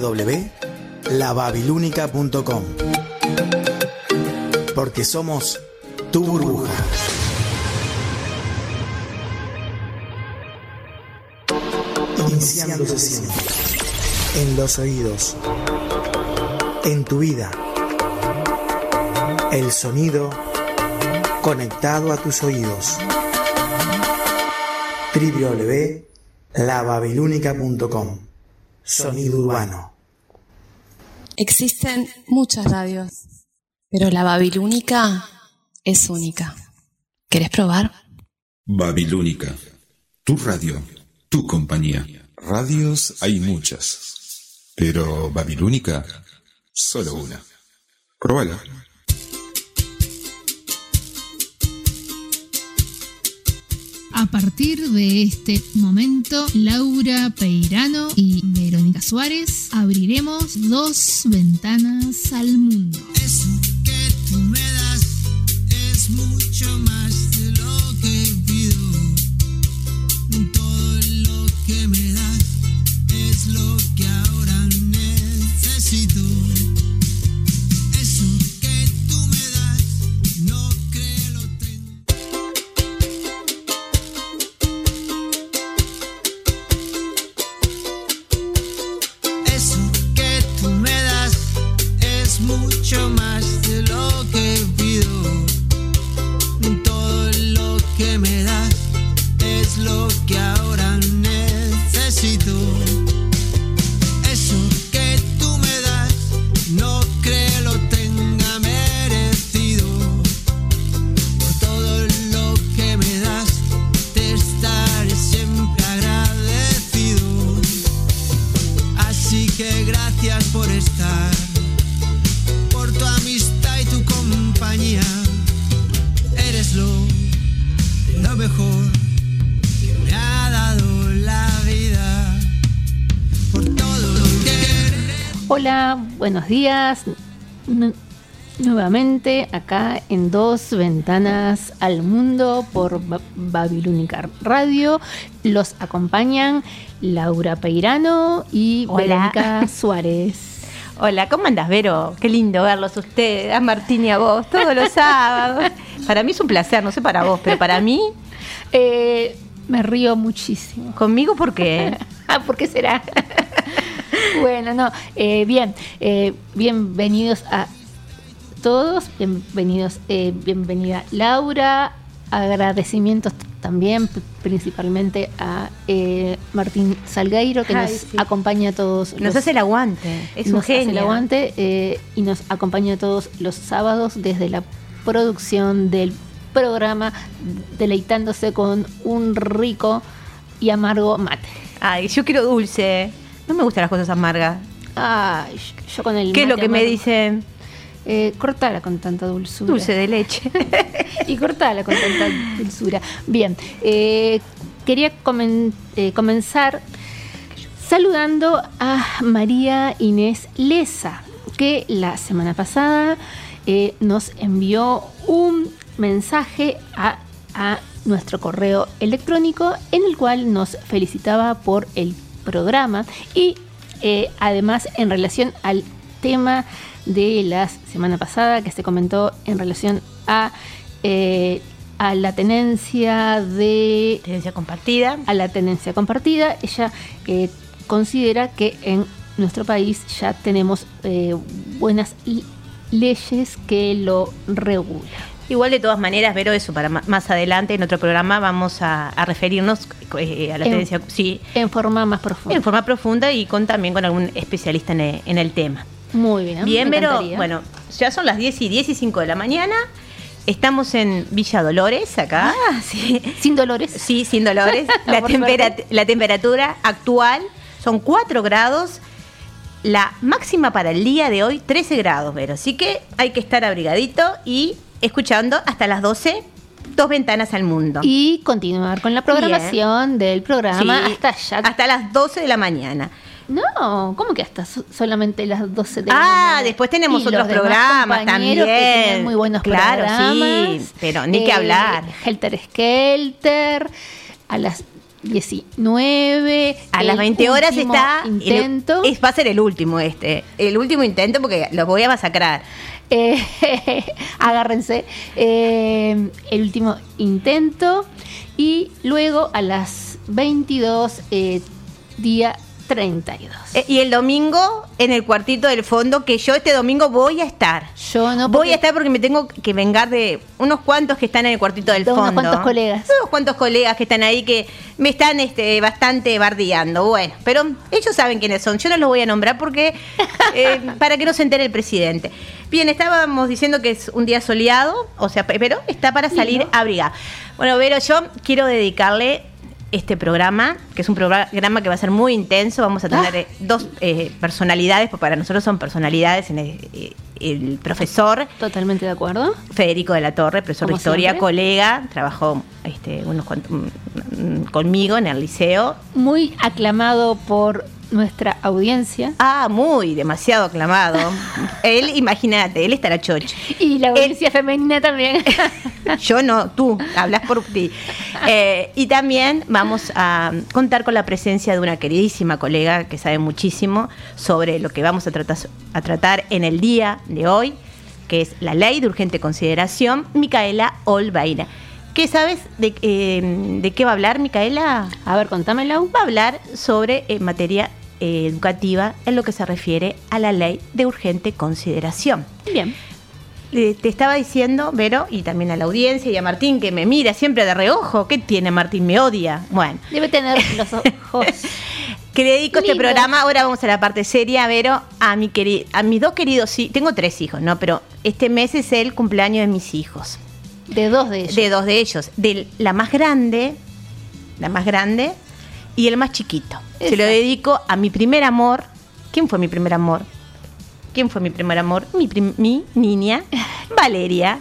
www.lababilúnica.com. Porque somos tu burbuja. Iniciando sesión. En los oídos. En tu vida. El sonido conectado a tus oídos. www.lababilúnica.com Sonido urbano. Existen muchas radios, pero la Babilónica es única. ¿Querés probar? Babilónica, tu radio, tu compañía. Radios hay muchas, pero Babilónica, solo una. Probala. A partir de este momento, Laura Peirano y Verónica Suárez abriremos dos ventanas al mundo. Buenos días. Nu- nuevamente acá en Dos Ventanas al Mundo por Ba- Babilónica Radio. Los acompañan Laura Peirano y Hola. Verónica Suárez. Hola, ¿cómo andas, Vero? Qué lindo verlos a ustedes, a Martín y a vos, todos los sábados. Para mí es un placer, no sé para vos, pero para mí, Eh, me río muchísimo. conmigo, ¿por qué? Ah, ¿por qué será? bueno, no, eh, bien, eh, bienvenidos a todos, bienvenidos, eh, bienvenida Laura, agradecimientos también principalmente a eh, Martín Salgueiro que Ay, nos sí. acompaña todos Nos hace el aguante, es un nos hace el genio. aguante eh, y nos acompaña todos los sábados desde la producción del programa deleitándose con un rico y amargo mate. Ay, yo quiero dulce. No me gustan las cosas amargas. Ay, yo con el ¿Qué es lo que me dicen? Eh, cortala con tanta dulzura. Dulce de leche. y cortala con tanta dulzura. Bien, eh, quería comen- eh, comenzar saludando a María Inés Leza, que la semana pasada eh, nos envió un mensaje a, a nuestro correo electrónico en el cual nos felicitaba por el programa y eh, además en relación al tema de la semana pasada que se comentó en relación a, eh, a la tenencia de Tenencia compartida. a la tenencia compartida. Ella eh, considera que en nuestro país ya tenemos eh, buenas leyes que lo regulan. Igual de todas maneras, Vero, eso para más adelante en otro programa vamos a, a referirnos eh, a la En- tenencia, sí, En forma más profunda. en forma profunda y con también con algún especialista en el, en el tema. Muy bien. Bien, encantaría. bueno, ya son las 10 y 10 y 5 de la mañana. Estamos en Villa Dolores, acá. sí. Sin dolores. Sí, sin dolores. la, la temperatura actual son 4 grados. La máxima para el día de hoy, 13 grados, Vero. Así que hay que estar abrigadito y escuchando hasta las 12, dos ventanas al mundo. Y continuar con la programación del programa Sí, hasta allá. Hasta las 12 de la mañana. No, ¿cómo que hasta so- solamente las 12 de la Ah, mañana? después tenemos Y otros programas también. Que tienen muy buenos Claro, programas. sí, pero ni que hablar. Helter Skelter, a las 19. A las 20 horas está. Intento. Es, va a ser el último este. El último intento porque los voy a masacrar. Eh, agárrense. Eh, el último intento. Y luego a las 22, eh, día 32. Eh, y el domingo en el cuartito del fondo, que yo este domingo voy a estar. Yo no Voy a estar porque me tengo que vengar de unos cuantos que están en el cuartito del De unos fondo. cuantos colegas. Unos cuantos colegas que están ahí que me están este, bastante bardeando. Bueno, pero ellos saben quiénes son. Yo no los voy a nombrar porque eh, para que no se entere el presidente. Bien, estábamos diciendo que es un día soleado, o sea, pe- pero está para salir abrigado. Bueno, Vero, yo quiero dedicarle este programa, que es un programa que va a ser muy intenso. Vamos a tener Ah. eh, dos eh, personalidades, porque para nosotros son personalidades. en el, eh, el profesor Totalmente de acuerdo. Federico de la Torre, profesor de historia, siempre. colega, trabajó este, unos cuantos, mm, conmigo en el liceo. Muy aclamado por nuestra audiencia. Ah, muy, demasiado aclamado. él, imagínate, él estará chocho. Y la audiencia femenina también. Yo no, tú, hablas por ti. Eh, y también vamos a contar con la presencia de una queridísima colega que sabe muchísimo sobre lo que vamos a tratar, a tratar en el día de hoy, que es la ley de urgente consideración, Micaela Olvaira. ¿Qué sabes de, eh, de qué va a hablar, Micaela? A ver, contámelo. Va a hablar sobre eh, materia eh, educativa en lo que se refiere a la ley de urgente consideración. Bien. Eh, te estaba diciendo, Vero, y también a la audiencia y a Martín, que me mira siempre de reojo. ¿Qué tiene Martín? Me odia. Bueno, Debe tener los ojos. que dedico este programa, ahora vamos a la parte seria, Vero, a, mi queri- a mis dos queridos hijos. Tengo tres hijos, ¿no? Pero este mes es el cumpleaños de mis hijos. De dos de ellos. De dos de ellos. De la más grande, la más grande, y el más chiquito. Se lo dedico a mi primer amor. ¿Quién fue mi primer amor? ¿Quién fue mi primer amor? Mi, prim- mi niña, Valeria.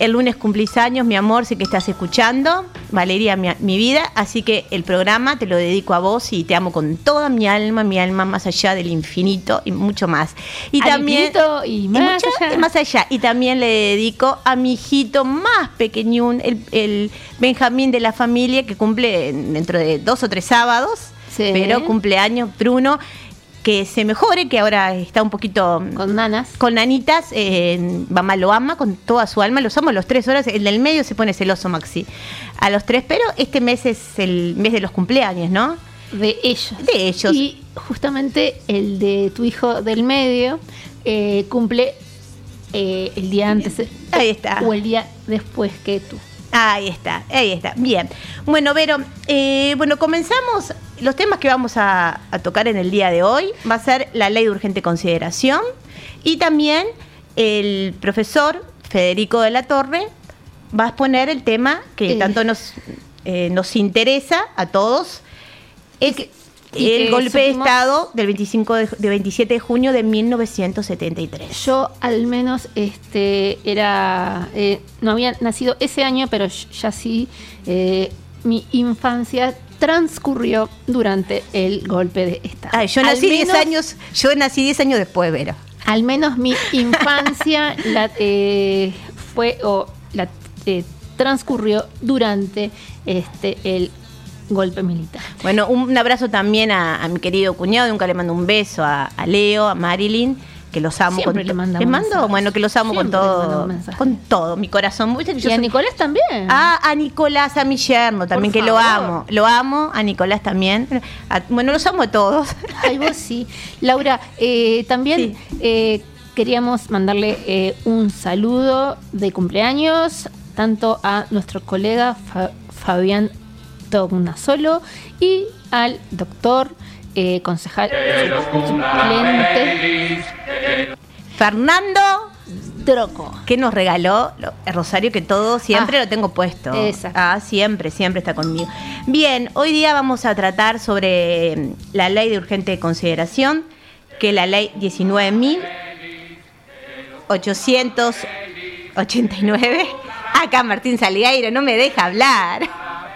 El lunes cumplís años, mi amor, sé que estás escuchando. Valeria, mi, mi vida. Así que el programa te lo dedico a vos y te amo con toda mi alma, mi alma más allá del infinito y mucho más. Y Al también. y más mucho- allá. más allá. Y también le dedico a mi hijito más pequeñún, el, el Benjamín de la familia, que cumple dentro de dos o tres sábados. Sí. Pero cumpleaños, Bruno, que se mejore, que ahora está un poquito Con nanas. con nanitas, eh, mamá lo ama con toda su alma, los amo los tres horas, el del medio se pone celoso Maxi, a los tres, pero este mes es el mes de los cumpleaños, ¿no? De ellos. De ellos. Y justamente el de tu hijo del medio eh, cumple eh, el día antes. Ahí está. O el día después que tú. Ahí está, ahí está. Bien. Bueno, Vero, eh, bueno, comenzamos. Los temas que vamos a, a tocar en el día de hoy va a ser la ley de urgente consideración y también el profesor Federico de la Torre va a exponer el tema que tanto nos, eh, nos interesa a todos. Es el que golpe de Estado del 25 de, de 27 de junio de 1973. Yo al menos este era eh, no había nacido ese año, pero ya sí eh, mi infancia transcurrió durante el golpe de Estado. Yo nací 10 menos- años, yo nací 10 años después, Vero. Al menos mi infancia la, eh, fue o la eh, transcurrió durante este el golpe militar. Bueno, un abrazo también a, a mi querido cuñado, nunca le mando un beso a, a Leo, a Marilyn, que los amo Siempre con le to- mandamos ¿Les mando? Bueno, que los amo con Siempre todo, con todo, mi corazón. ¿Viste que yo y a Nicolás también. Ah, a Nicolás, a mi yerno también, Por que lo amo. Lo amo, a Nicolás también. A- bueno, los amo a todos. Ay, vos sí. Laura, eh, también eh, queríamos mandarle eh, un saludo de cumpleaños tanto a nuestro colega Fa- Fabián Tognasolo y al doctor eh, concejal suplente Fernando, Droco. que nos regaló el rosario que todo siempre Ah, lo tengo puesto. exacto. Ah, siempre, siempre está conmigo. Bien, hoy día vamos a tratar sobre mm, la ley de urgente consideración, que es la ley 19.889. Acá Martín Salgueiro no me deja hablar.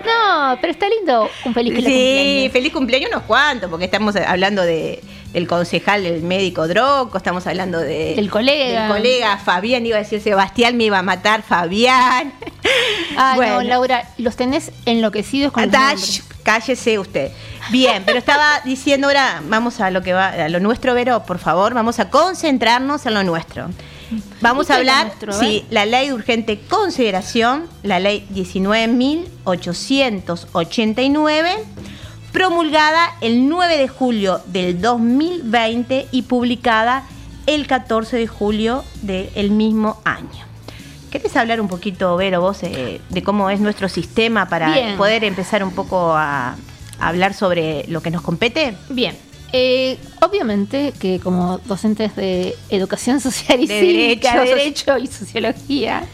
No, pero está lindo. Un feliz que Sí, feliz cumpleaños unos cuantos, porque estamos hablando de, del concejal, el médico Droco, estamos hablando de, Del colega. del colega Fabián, iba a decir Sebastián, me iba a matar Fabián. Ah, Bueno. no, Laura, los tenés enloquecidos con shh, Cállese usted. Bien, pero estaba diciendo ahora, vamos a lo que va, a lo nuestro, Vero, por favor, vamos a concentrarnos en lo nuestro. Vamos a ¿Qué es lo hablar, nuestro, sí, eh? la ley de urgente consideración, la ley 19.889, promulgada el 9 de julio del 2020 y publicada el 14 de julio del mismo año. ¿Querés hablar un poquito, Vero, vos, eh, de cómo es nuestro sistema para Bien. poder empezar un poco a, a hablar sobre lo que nos compete? Bien. Eh, obviamente que como docentes de educación social y De cívica, derecho, derecho y sociología,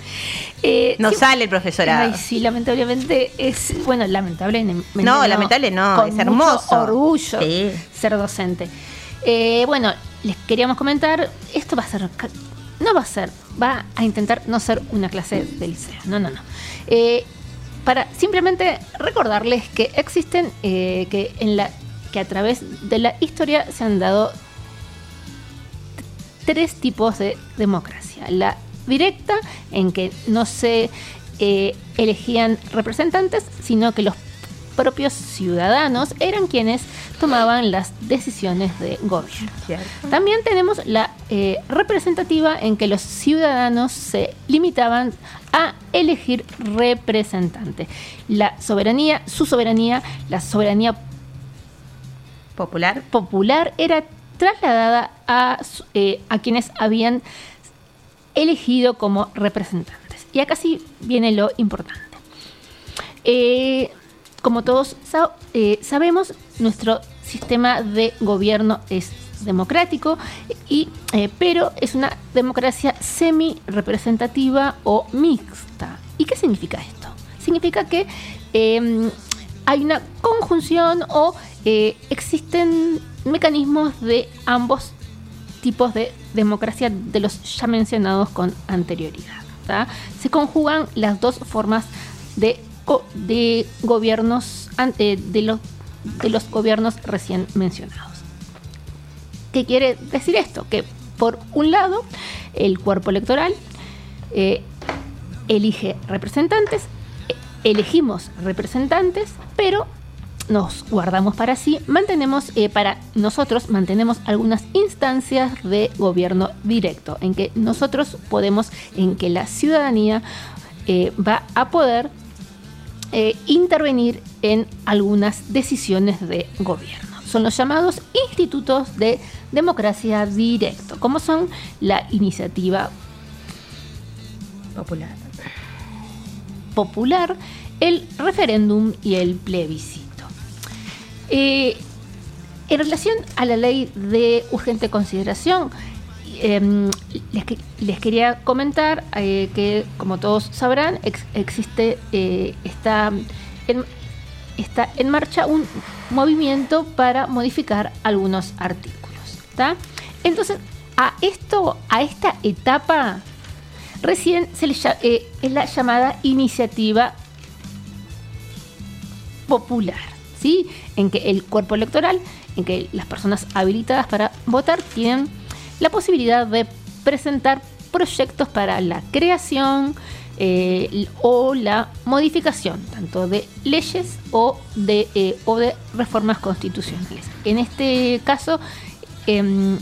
eh, No sale el profesorado. Ay, sí, lamentablemente es, bueno, lamentablemente No, lamentable no, con es mucho hermoso. orgullo Sí. ser docente. Eh, bueno, les queríamos comentar, esto va a ser, no va a ser, va a intentar no ser una clase de liceo, no, no, no. Eh, para simplemente recordarles que existen, eh, que en la que a través de la historia se han dado tres tipos de democracia. La directa, en que no se eh, elegían representantes, sino que los propios ciudadanos eran quienes tomaban las decisiones de gobierno. También tenemos la eh, representativa en que los ciudadanos se limitaban a elegir representantes. La soberanía, su soberanía, la soberanía Popular. popular era trasladada a, eh, a quienes habían elegido como representantes. Y acá sí viene lo importante. Eh, como todos eh, sabemos, nuestro sistema de gobierno es democrático, y, pero es una democracia semi-representativa o mixta. ¿Y qué significa esto? Significa que eh, hay una conjunción o eh, existen mecanismos de ambos tipos de democracia de los ya mencionados con anterioridad. Se conjugan las dos formas de, de gobiernos eh, de, los, de los gobiernos recién mencionados. ¿Qué quiere decir esto? Que por un lado el cuerpo electoral eh, elige representantes, elegimos representantes, pero nos guardamos para sí, mantenemos eh, para nosotros mantenemos algunas instancias de gobierno directo en que nosotros podemos, en que la ciudadanía eh, va a poder eh, intervenir en algunas decisiones de gobierno. Son los llamados institutos de democracia directo, como son la iniciativa Popular. Popular, el referéndum y el plebiscito. Eh, en relación a la ley de urgente consideración, em, les, que- les quería comentar eh, que, como todos sabrán, ex- existe, eh, está, en, está en marcha un movimiento para modificar algunos artículos. Entonces, a esto, a esta etapa, recién se le lla- eh, es la llamada iniciativa popular, ¿sí? En que el cuerpo electoral, en que las personas habilitadas para votar tienen la posibilidad de presentar proyectos para la creación eh, o la modificación tanto de leyes o de, eh, reformas constitucionales. En este caso, em,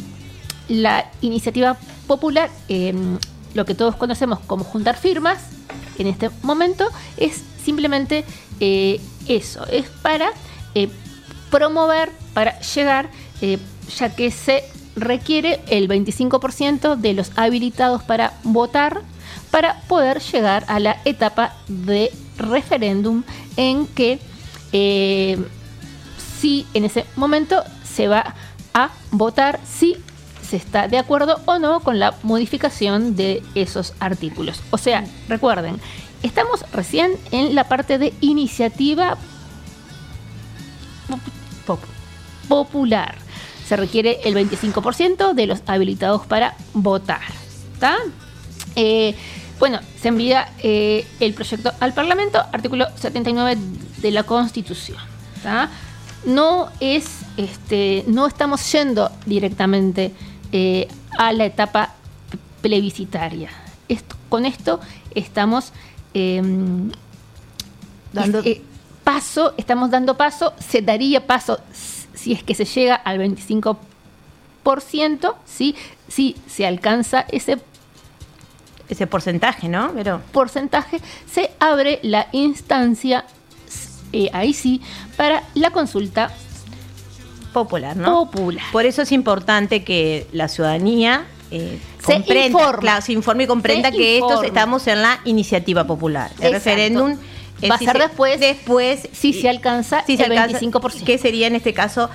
la iniciativa popular, em, lo que todos conocemos como juntar firmas, en este momento es simplemente eh, eso, es para eh, promover, para llegar, eh, ya que se requiere el 25% de los habilitados para votar para poder llegar a la etapa de referéndum en que si en ese momento se va a votar si está de acuerdo o no con la modificación de esos artículos. O sea, recuerden, estamos recién en la parte de iniciativa pop- popular. Se requiere el 25% de los habilitados para votar. Eh, bueno, se envía eh, el proyecto al Parlamento, artículo 79 de la Constitución. No es, este, no estamos yendo directamente eh, a la etapa plebiscitaria. Esto- con esto estamos em, Dando- eh, paso, estamos dando paso, se daría paso si es que se llega al 25%, ¿sí? si se alcanza ese Ese porcentaje, ¿no? Pero porcentaje, se abre la instancia, eh, ahí sí, para la consulta popular, ¿no? popular. Por eso es importante que la ciudadanía eh, Se comprenda, informe. claro, se informe y comprenda Se que estos estamos en la iniciativa popular. El Exacto. referéndum eh, Va a si ser se- después, después si se alcanza si se el alcanza, 25%. que sería en este caso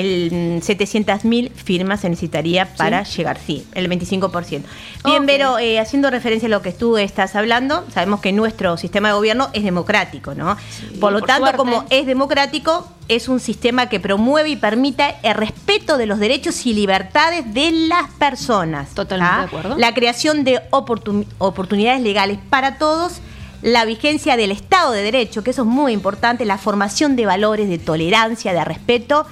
el 700.000 firmas se necesitaría para llegar, sí, el 25%. Bien, Ok. Vero, eh, haciendo referencia a lo que tú estás hablando, sabemos que nuestro sistema de gobierno es democrático, ¿no? por lo por tanto, suerte. como es democrático, es un sistema que promueve y permite el respeto de los derechos y libertades de las personas. Totalmente ¿ah? de acuerdo. La creación de oportun- oportunidades legales para todos, la vigencia del Estado de Derecho, que eso es muy importante, la formación de valores de tolerancia, de respeto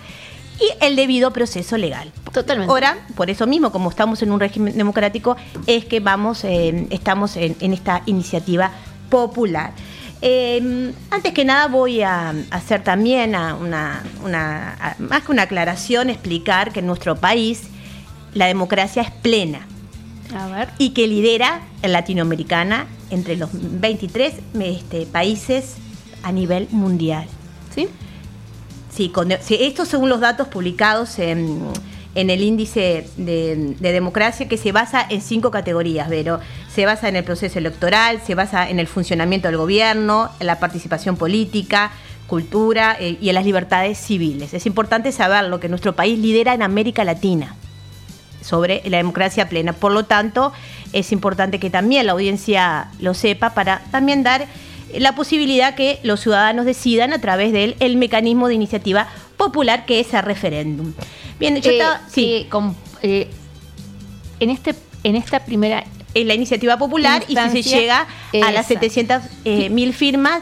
y el debido proceso legal. Totalmente. Ahora, por eso mismo, como estamos en un régimen democrático, es que vamos, eh, estamos en, en esta iniciativa popular. Eh, antes que nada voy a hacer también a una, una- a- más que una aclaración, explicar que en nuestro país la democracia es plena A ver. y que lidera en Latinoamericana entre los 23 este, países a nivel mundial. ¿Sí? Esto según los datos publicados en, el índice de, de democracia que se basa en cinco categorías, Vero. Se basa en el proceso electoral, se basa en el funcionamiento del gobierno, en la participación política, cultura eh, y en las libertades civiles. Es importante saberlo que nuestro país lidera en América Latina sobre la democracia plena. Por lo tanto, es importante que también la audiencia lo sepa para también dar la posibilidad que los ciudadanos decidan a través del el mecanismo de iniciativa popular que es el referéndum. Bien, yo Eh, estaba- sí, eh, con- eh, en, este, en esta primera en la iniciativa popular y si se llega a las exacto. 700 eh, mil firmas,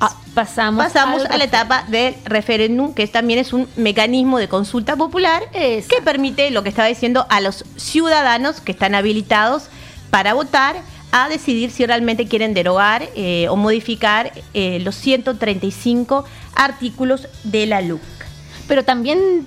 ah, pasamos, pasamos a la etapa del referéndum, que también es un mecanismo de consulta popular que permite, lo que estaba diciendo, a los ciudadanos que están habilitados para votar a decidir si realmente quieren derogar eh, o modificar eh, los 135 artículos de la LUC. Pero también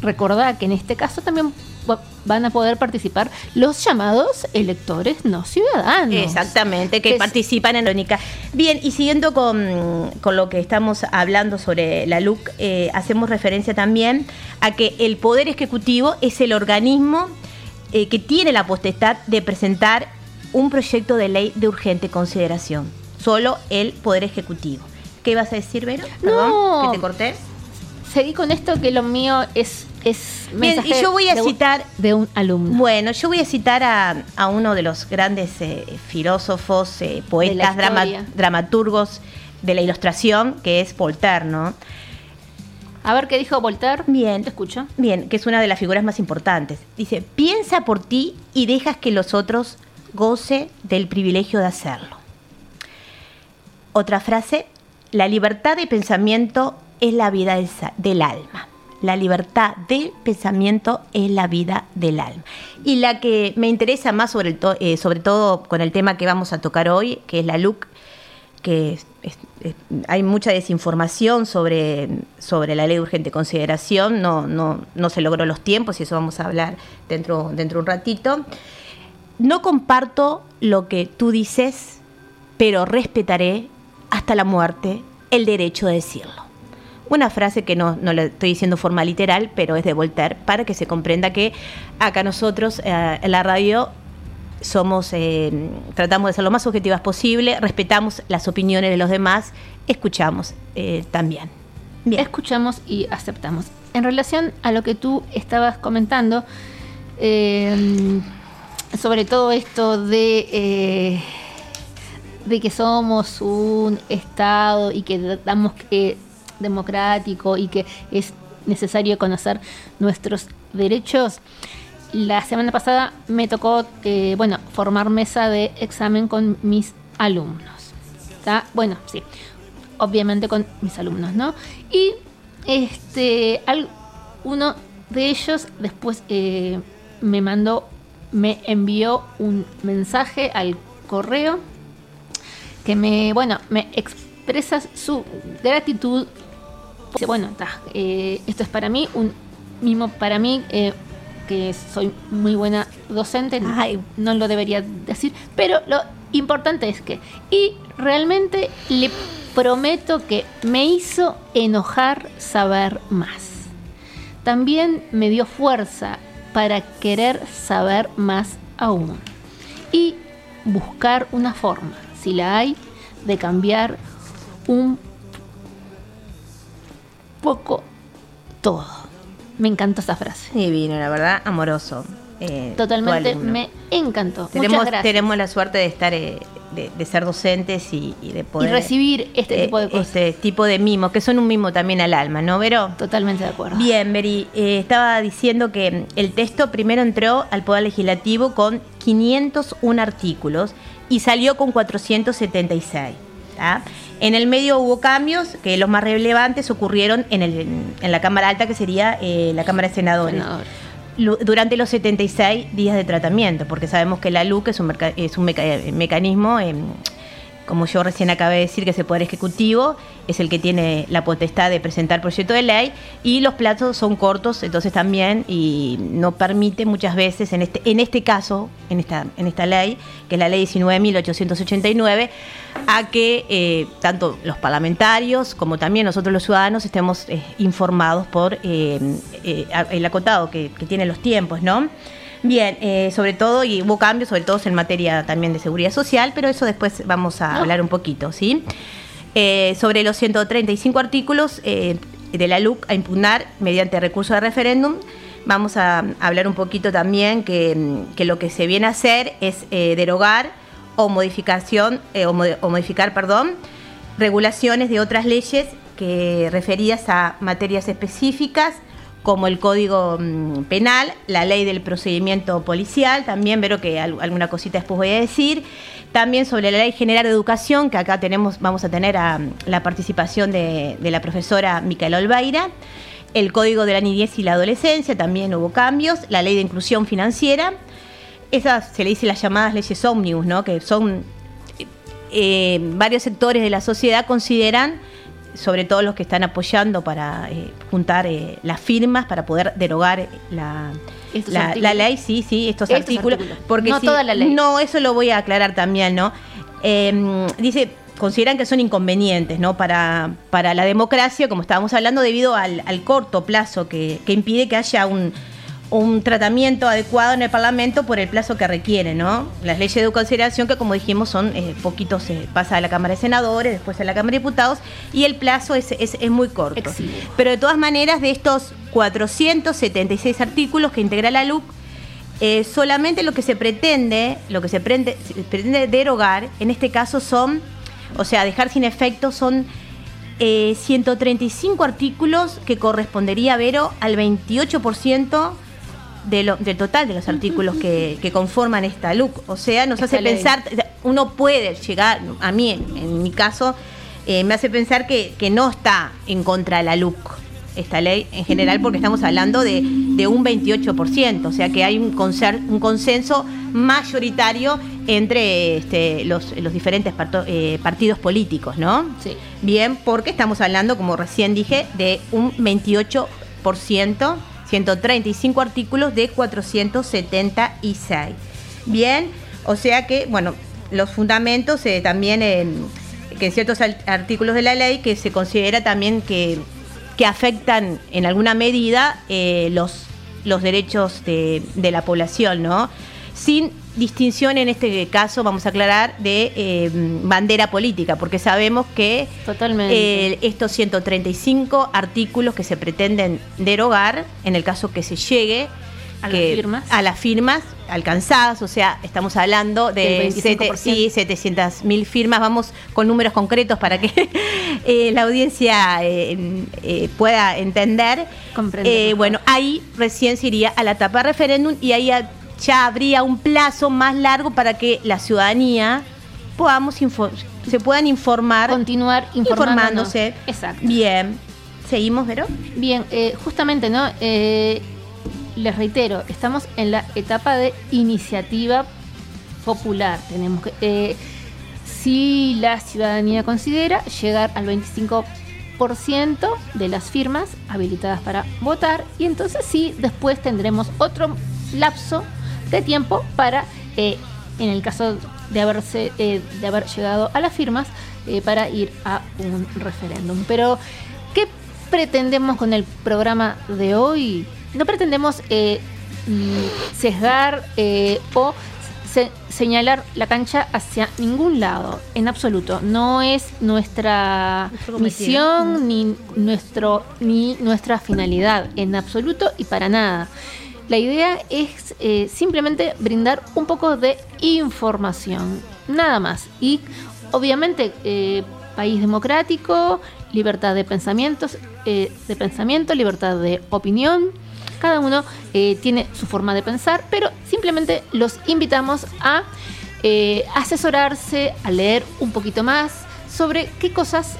recordá que en este caso también va- van a poder participar los llamados electores no ciudadanos. Exactamente, que participan en la única. Bien, y siguiendo con, con lo que estamos hablando sobre la LUC, eh, hacemos referencia también a que el Poder Ejecutivo es el organismo eh, que tiene la potestad de presentar un proyecto de ley de urgente consideración. Solo el Poder Ejecutivo. ¿Qué ibas a decir, Vero? Perdón, No. que te corté. Seguí con esto que lo mío es, es Bien, y yo voy a de un- citar- de un alumno. Bueno, yo voy a citar a, a uno de los grandes eh, filósofos, eh, poetas, drama- dramaturgos de la ilustración, que es Voltaire, ¿no? A ver qué dijo Voltaire. Bien. Te escucho. Bien, que es una de las figuras más importantes. Dice, piensa por ti y dejas que los otros goce del privilegio de hacerlo. Otra frase, la libertad de pensamiento es la vida del, del alma. La libertad de pensamiento es la vida del alma. Y la que me interesa más sobre, eh, sobre todo con el tema que vamos a tocar hoy, que es la LUC, que hay mucha desinformación sobre, sobre la ley de urgente consideración, no, no, no se logró los tiempos y eso vamos a hablar dentro, dentro de un ratito. No comparto lo que tú dices, pero respetaré hasta la muerte el derecho de decirlo. Una frase que no, no la estoy diciendo forma literal, pero es de Voltaire, para que se comprenda que acá nosotros eh, en la radio somos, eh, tratamos de ser lo más objetivas posible, respetamos las opiniones de los demás, escuchamos eh, también. Bien. Escuchamos y aceptamos. En relación a lo que tú estabas comentando, eh, sobre todo esto de, eh, de que somos un Estado y que damos eh, democrático y que es necesario conocer nuestros derechos. La semana pasada me tocó, eh, bueno, formar mesa de examen con mis alumnos. ¿Está? Bueno, sí, obviamente con mis alumnos, ¿no? Y este, uno de ellos después eh, me mandó, me envió un mensaje al correo que me, bueno, me, ex- expresa su gratitud. Dice, bueno, ta, eh, esto es para mí, un mimo para mí, eh, que soy muy buena docente, Ay. no lo debería decir, pero lo importante es que, y realmente le prometo que me hizo enojar saber más. También me dio fuerza para querer saber más aún y buscar una forma, si la hay, de cambiar un poco todo. Me encantó esta frase. Divino, la verdad, amoroso. eh, Totalmente me encantó. Tenemos, Muchas gracias. tenemos la suerte de estar, eh, de, de ser docentes y, y de y poder recibir este eh, tipo de cosas. este tipo de mimos, que son un mimo también al alma, ¿no, Vero? Totalmente de acuerdo. Bien, Beri, eh, estaba diciendo que el texto primero entró al Poder Legislativo con 501 artículos y salió con 476. ¿tá? En el medio hubo cambios, que los más relevantes ocurrieron en, el- en la Cámara Alta, que sería eh, la Cámara de Senadores. Senador. Durante los 76 días de tratamiento, porque sabemos que la LUC es un, merca- es un meca- eh, mecanismo, em, como yo recién acabé de decir, que es el Poder Ejecutivo, es el que tiene la potestad de presentar proyecto de ley y los plazos son cortos, entonces también y no permite muchas veces en este en este caso, en esta en esta ley, que es la ley 19.889, a que eh, tanto los parlamentarios como también nosotros los ciudadanos estemos eh, informados por eh, el acotado que, que tienen los tiempos, ¿no? Bien, eh, sobre todo, y hubo cambios, sobre todo en materia también de seguridad social, pero eso después vamos a No. hablar un poquito, ¿sí? Eh, sobre los 135 artículos eh, de la LUC a impugnar mediante recurso de referéndum, vamos a hablar un poquito también que, que lo que se viene a hacer es eh, derogar o modificación eh, o, o modificar, perdón, regulaciones de otras leyes que referidas a materias específicas como el Código mm, Penal, la Ley del Procedimiento Policial, también veo que al- alguna cosita después voy a decir, también sobre la Ley General de Educación, que acá tenemos, vamos a tener la participación de, la profesora Micaela Olvaira, el Código de la Niñez y la Adolescencia, también hubo cambios, la Ley de Inclusión Financiera, esas se le dice las llamadas leyes ómnibus, ¿no? que son eh, varios sectores de la sociedad consideran, sobre todo los que están apoyando para eh, juntar eh, las firmas para poder derogar la, la, ley, sí, sí, estos, Estos artículos, artículos. porque No si- toda la ley. No, eso lo voy a aclarar también, ¿no? Eh, dice, consideran que son inconvenientes, ¿no? Para, para la democracia, como estábamos hablando, debido al, al corto plazo que, que impide que haya un, un tratamiento adecuado en el Parlamento por el plazo que requiere, ¿no? Las leyes de consideración que, como dijimos, son eh, poquitos, eh, pasa a la Cámara de Senadores, después a la Cámara de Diputados, y el plazo es, es- es muy corto. Pero de todas maneras, de estos 476 artículos que integra la LUC, eh, solamente lo que se pretende, lo que se pretende, se pretende derogar, en este caso son, o sea, dejar sin efecto son eh, 135 artículos que correspondería, Vero, al 28% de lo- del total de los artículos que, que conforman esta LUC. O sea, nos Esta hace ley. pensar, uno puede llegar, a mí en, en mi caso, eh, me hace pensar que, que no está en contra de la LUC esta ley en general porque estamos hablando de, de un 28%, o sea que hay un, conser- un consenso mayoritario entre este, los, los diferentes parto- eh, partidos políticos, ¿no? Sí. Bien, porque estamos hablando, como recién dije, de un 28%, 135 artículos de 476. Bien, o sea que, bueno, los fundamentos eh, también, eh, que en ciertos artículos de la ley que se considera también que, que afectan en alguna medida eh, los, los derechos de, de la población, ¿no? Sin distinción en este caso, vamos a aclarar, de eh, bandera política, porque sabemos que eh, estos 135 artículos que se pretenden derogar, en el caso que se llegue A las firmas. a las firmas alcanzadas, o sea, estamos hablando de Del 25%. sí, 700 mil firmas, vamos con números concretos para que eh, la audiencia eh, pueda entender. Bueno, ahí recién se iría a la etapa referéndum y ahí ya- ya habría un plazo más largo para que la ciudadanía podamos se puedan informar Continuar informándose. Exacto. Bien. ¿Seguimos, Vero? Bien, eh, justamente, ¿no? Eh, les reitero, estamos en la etapa de iniciativa popular. Tenemos que. eh, si la ciudadanía considera llegar al 25% de las firmas habilitadas para votar y entonces sí, después tendremos otro lapso de tiempo para, eh, en el caso de, haberse, eh, de haber llegado a las firmas, eh, para ir a un referéndum. Pero, ¿qué pretendemos con el programa de hoy? No pretendemos mm, sesgar o señalar la cancha hacia ningún lado, en absoluto. No es nuestra misión ni, nuestro, ni nuestra finalidad, en absoluto y para nada. La idea es eh, simplemente brindar un poco de información, nada más. Y obviamente, eh, país democrático, libertad de pensamientos, eh, de pensamiento, libertad de opinión cada uno tiene su forma de pensar, pero simplemente los invitamos a asesorarse, a leer un poquito más sobre qué cosas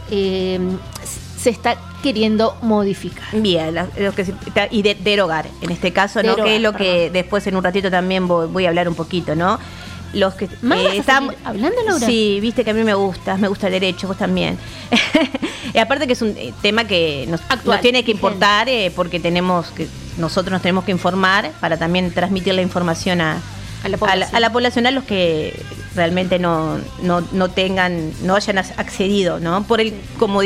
se está queriendo modificar. Bien, lo que y de, derogar, en este caso, ¿no? que es lo que después en un ratito también voy, a hablar un poquito, ¿no? los que están hablando Laura sí viste que a mí me gusta me gusta el derecho vos también y aparte que es un tema que nos, nos tiene que importar porque tenemos que nosotros nos tenemos que informar para también transmitir la información a, la, población. a, los que realmente no, no, tengan, no hayan accedido, ¿no? Por el, como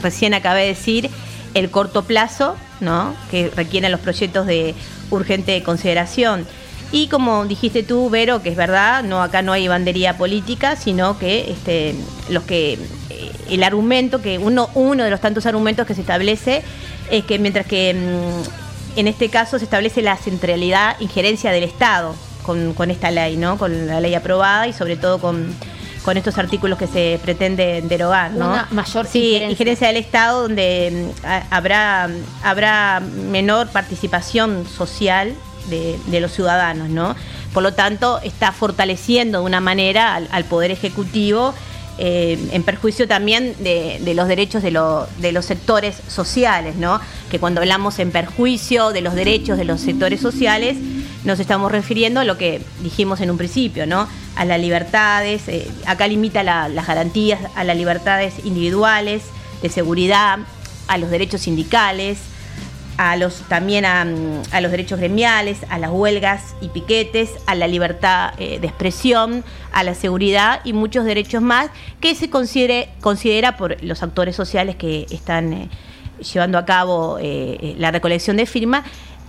recién acabé de decir, el corto plazo, ¿no? Que requieren los proyectos de urgente consideración. Y como dijiste tú, Vero, que es verdad, no acá no hay bandería política, sino que este, los que eh, el argumento que uno uno de los tantos argumentos que se establece es que mientras que mm, en este caso se establece la centralidad, injerencia del Estado con, esta ley, ¿no? Con la ley aprobada y sobre todo con, estos artículos que se pretende derogar, ¿no? Una mayor sí, injerencia. del Estado donde mm, habrá, habrá menor participación social de, los ciudadanos, ¿no? Por lo tanto, está fortaleciendo de una manera al Poder Ejecutivo eh, en perjuicio también de, los derechos de, los sectores sociales, ¿no? Que cuando hablamos en perjuicio de los derechos de los sectores sociales, nos estamos refiriendo a lo que dijimos en un principio, ¿no? A las libertades, eh, acá limita las garantías a las libertades individuales, de seguridad, a los derechos sindicales, a los, también a, los derechos gremiales, a las huelgas y piquetes, a la libertad eh, de expresión, a la seguridad y muchos derechos más que se considere, considera por los actores sociales que están eh, llevando a cabo la recolección de firmas,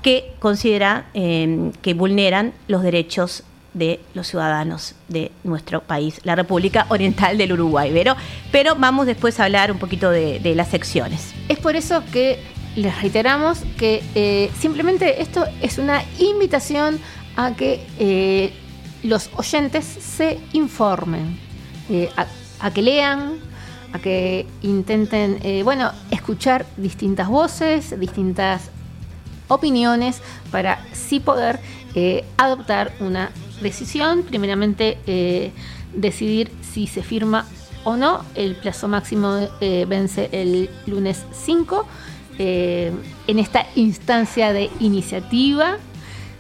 que considera que vulneran los derechos de los ciudadanos de nuestro país, la República Oriental del Uruguay. Pero, pero vamos después a hablar un poquito de, las secciones. Es por eso que les reiteramos que eh, simplemente esto es una invitación a que eh, los oyentes se informen, eh, a, que lean, a que intenten, bueno, escuchar distintas voces, distintas opiniones para sí poder adoptar una decisión. Primeramente, decidir si se firma o no. El plazo máximo vence el lunes 5 eh, en esta instancia de iniciativa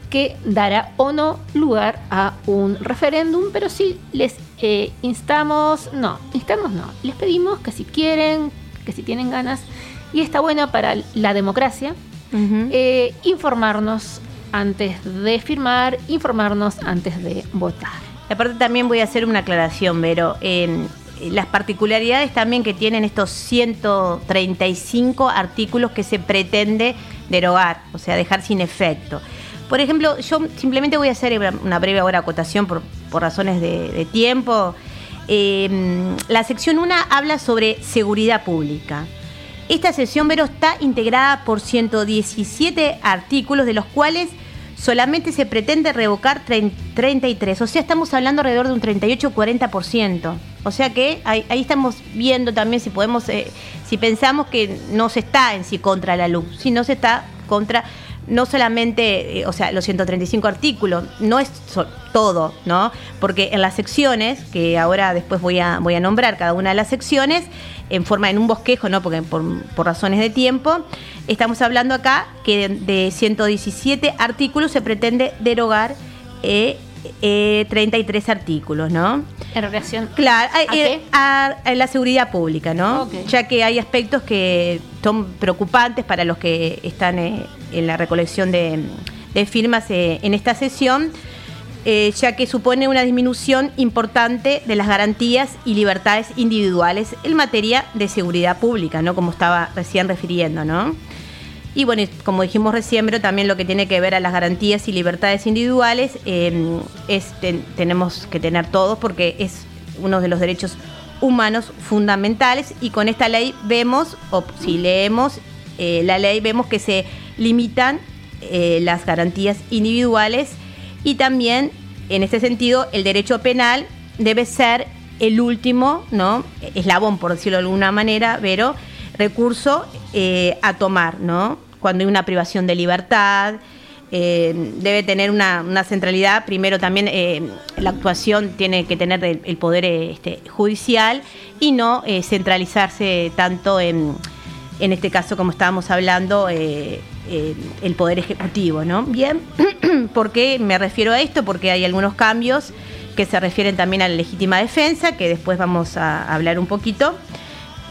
que dará o no lugar a un referéndum, pero sí les eh, instamos, no, instamos no, les pedimos que si quieren, que si tienen ganas, y está bueno para la democracia, eh, informarnos antes de firmar, informarnos antes de votar. Aparte también voy a hacer una aclaración, Vero. Eh, las particularidades también que tienen estos 135 artículos que se pretende derogar, o sea, dejar sin efecto. Por ejemplo, yo simplemente voy a hacer una breve ahora acotación por, razones de, tiempo. Eh, la sección 1 habla sobre seguridad pública. Esta sección, Vero, está integrada por 117 artículos, de los cuales solamente se pretende revocar 33. O sea, estamos hablando alrededor de un 38-40%. O sea que ahí, estamos viendo también si podemos, eh, si pensamos que no se está en sí contra la luz, sino se está contra no solamente, eh, o sea, los 135 artículos, no es todo, ¿no? Porque en las secciones, que ahora después voy a, voy a nombrar cada una de las secciones, en forma, en un bosquejo, ¿no? Porque por, razones de tiempo, estamos hablando acá que de, 117 artículos se pretende derogar eh, eh, 33 artículos, ¿no? En relación. Claro, ¿A eh, qué? a, a la seguridad pública, ¿no? Ya que hay aspectos que son preocupantes para los que están eh, en la recolección de, firmas eh, en esta sesión, eh, ya que supone una disminución importante de las garantías y libertades individuales en materia de seguridad pública, ¿no? Como estaba recién refiriendo, ¿no? Y bueno, como dijimos recién, pero también lo que tiene que ver a las garantías y libertades individuales eh, tenemos que tener todos porque es uno de los derechos humanos fundamentales y con esta ley vemos, o si leemos eh, la ley, vemos que se limitan eh, las garantías individuales y también en este sentido el derecho penal debe ser el último, ¿no? Eslabón, por decirlo de alguna manera, pero recurso eh, a tomar, ¿no? Cuando hay una privación de libertad, debe tener una, centralidad. Primero también la actuación tiene que tener el, poder este, judicial y no centralizarse tanto en, en este caso, como estábamos hablando, eh, eh, el poder ejecutivo, ¿no? Bien, ¿por qué me refiero a esto? Porque hay algunos cambios que se refieren también a la legítima defensa, que después vamos a hablar un poquito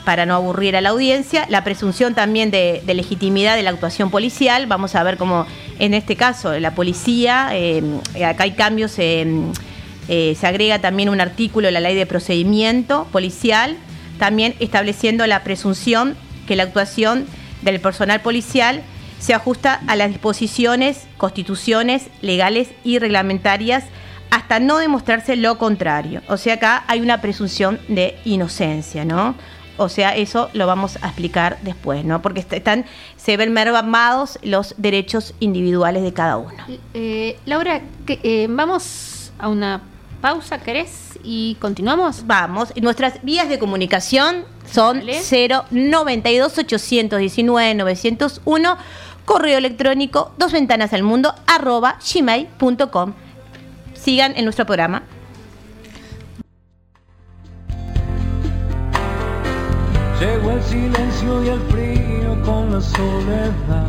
para no aburrir a la audiencia, la presunción también de, legitimidad de la actuación policial, vamos a ver cómo en este caso la policía, eh, acá hay cambios, se agrega también un artículo de la ley de procedimiento policial, también estableciendo la presunción que la actuación del personal policial se ajusta a las disposiciones, constituciones legales y reglamentarias hasta no demostrarse lo contrario. O sea, acá hay una presunción de inocencia, ¿no? O sea, eso lo vamos a explicar después, ¿no? Porque est- están, se ven mermados los derechos individuales de cada uno. Eh, Laura, que- eh, vamos a una pausa, ¿querés? Y continuamos. Vamos, nuestras vías de comunicación son Dale. 092 819 901, correo electrónico, dos ventanas al mundo, arroba gmail.com. Sigan en nuestro programa. Llegó el silencio y el frío con la soledad.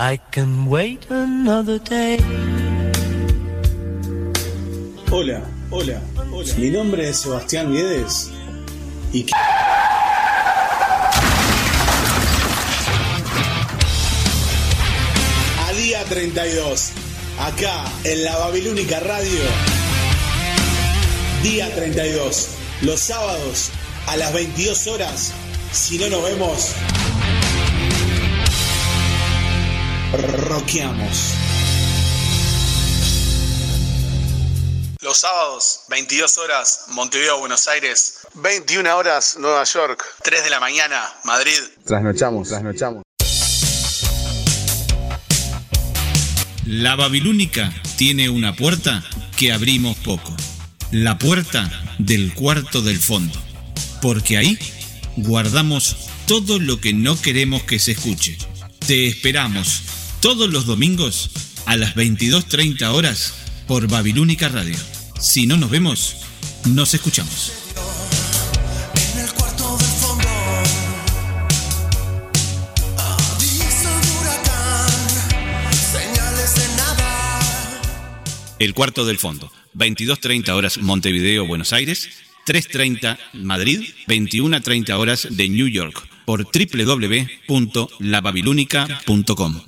I can wait another day. Hola, hola, hola. Mi nombre es Sebastián Guedes y a día 32, acá en la Babilónica Radio. Día 32, los sábados a las 22 horas. Si no nos vemos, roqueamos. Los sábados, 22 horas, Montevideo, Buenos Aires. 21 horas, Nueva York. 3 de la mañana, Madrid. Trasnochamos, trasnochamos. La Babilónica tiene una puerta que abrimos poco. La puerta del cuarto del fondo. Porque ahí guardamos todo lo que no queremos que se escuche. Te esperamos todos los domingos a las 22.30 horas por Babilónica Radio. Si no nos vemos, nos escuchamos. El cuarto del fondo. Aviso de huracán. Señales de nada. El cuarto del fondo. 22.30 horas Montevideo, Buenos Aires. 3.30 Madrid. 21.30 horas de New York. Por www.lababilónica.com.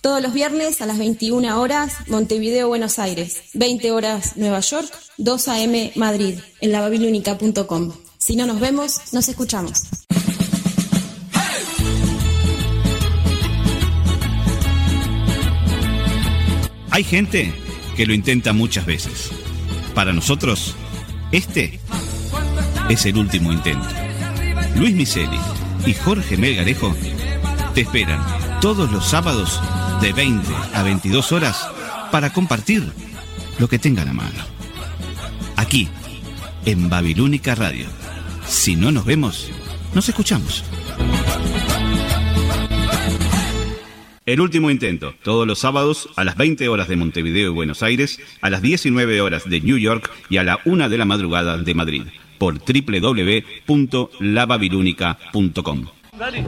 Todos los viernes a las 21 horas, Montevideo, Buenos Aires. 20 horas, Nueva York. 2 a.m. Madrid. En lababilúnica.com. Si no nos vemos, nos escuchamos. Hay gente que lo intenta muchas veces. Para nosotros, este es el último intento. Luis Miseli y Jorge Melgarejo te esperan todos los sábados de 20 a 22 horas para compartir lo que tengan a mano. Aquí, en Babilónica Radio. Si no nos vemos, nos escuchamos. El último intento, todos los sábados a las 20 horas de Montevideo y Buenos Aires, a las 19 horas de New York y a la 1 de la madrugada de Madrid, por www.lababilúnica.com. Ready?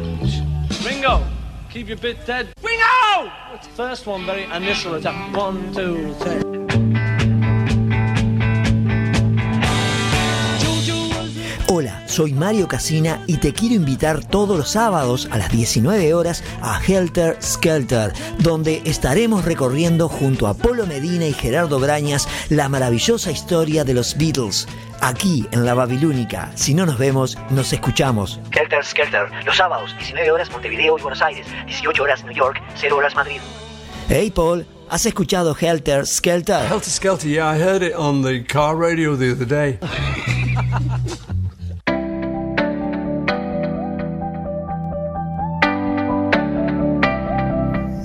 Keep your bit dead. Ringo! First one, very initial attack. One, two, three. Hola, soy Mario Casina y te quiero invitar todos los sábados a las 19 horas a Helter Skelter, donde estaremos recorriendo junto a Polo Medina y Gerardo Brañas la maravillosa historia de los Beatles. Aquí en la Babilónica, si no nos vemos, nos escuchamos. Helter Skelter, los sábados, 19 horas Montevideo y Buenos Aires, 18 horas New York, 0 horas Madrid. Hey Paul, ¿has escuchado Helter Skelter? Helter Skelter, yeah, I heard it on the car radio the other day.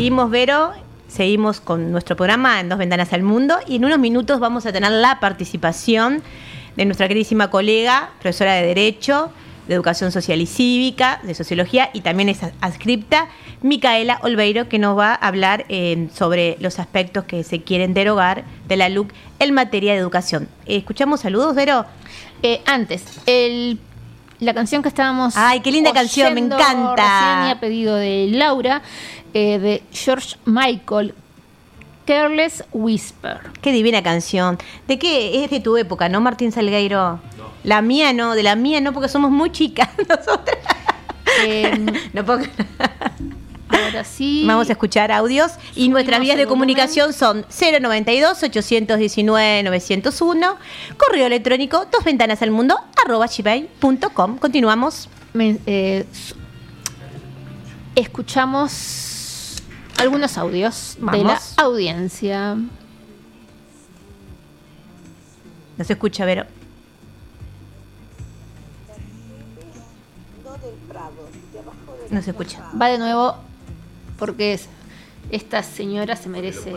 Seguimos, Vero, seguimos con nuestro programa en Dos Ventanas al Mundo y en unos minutos vamos a tener la participación de nuestra queridísima colega, profesora de Derecho, de Educación Social y Cívica, de Sociología y también es adscripta, Micaela Olveiro, que nos va a hablar eh, sobre los aspectos que se quieren derogar de la LUC en materia de educación. Eh, ¿Escuchamos saludos, Vero? Eh, antes, el, la canción que estábamos. Ay, qué linda canción, me encanta. recién y a pedido de Laura, eh, de George Michael, Careless Whisper. Qué divina canción. ¿De qué? Es de tu época, ¿no, Martín Salgueiro? La mía no, de la mía no, porque somos muy chicas nosotras. Em, no puedo- Ahora sí. Vamos a escuchar audios y nuestras vías de comunicación son 092-819-901, correo electrónico dos ventanas al mundo arroba gmail.com. Continuamos. Eh, escuchamos algunos audios de la Vamos. audiencia. No se escucha, Vero. No se escucha. Va de nuevo porque es- esta señora se merece.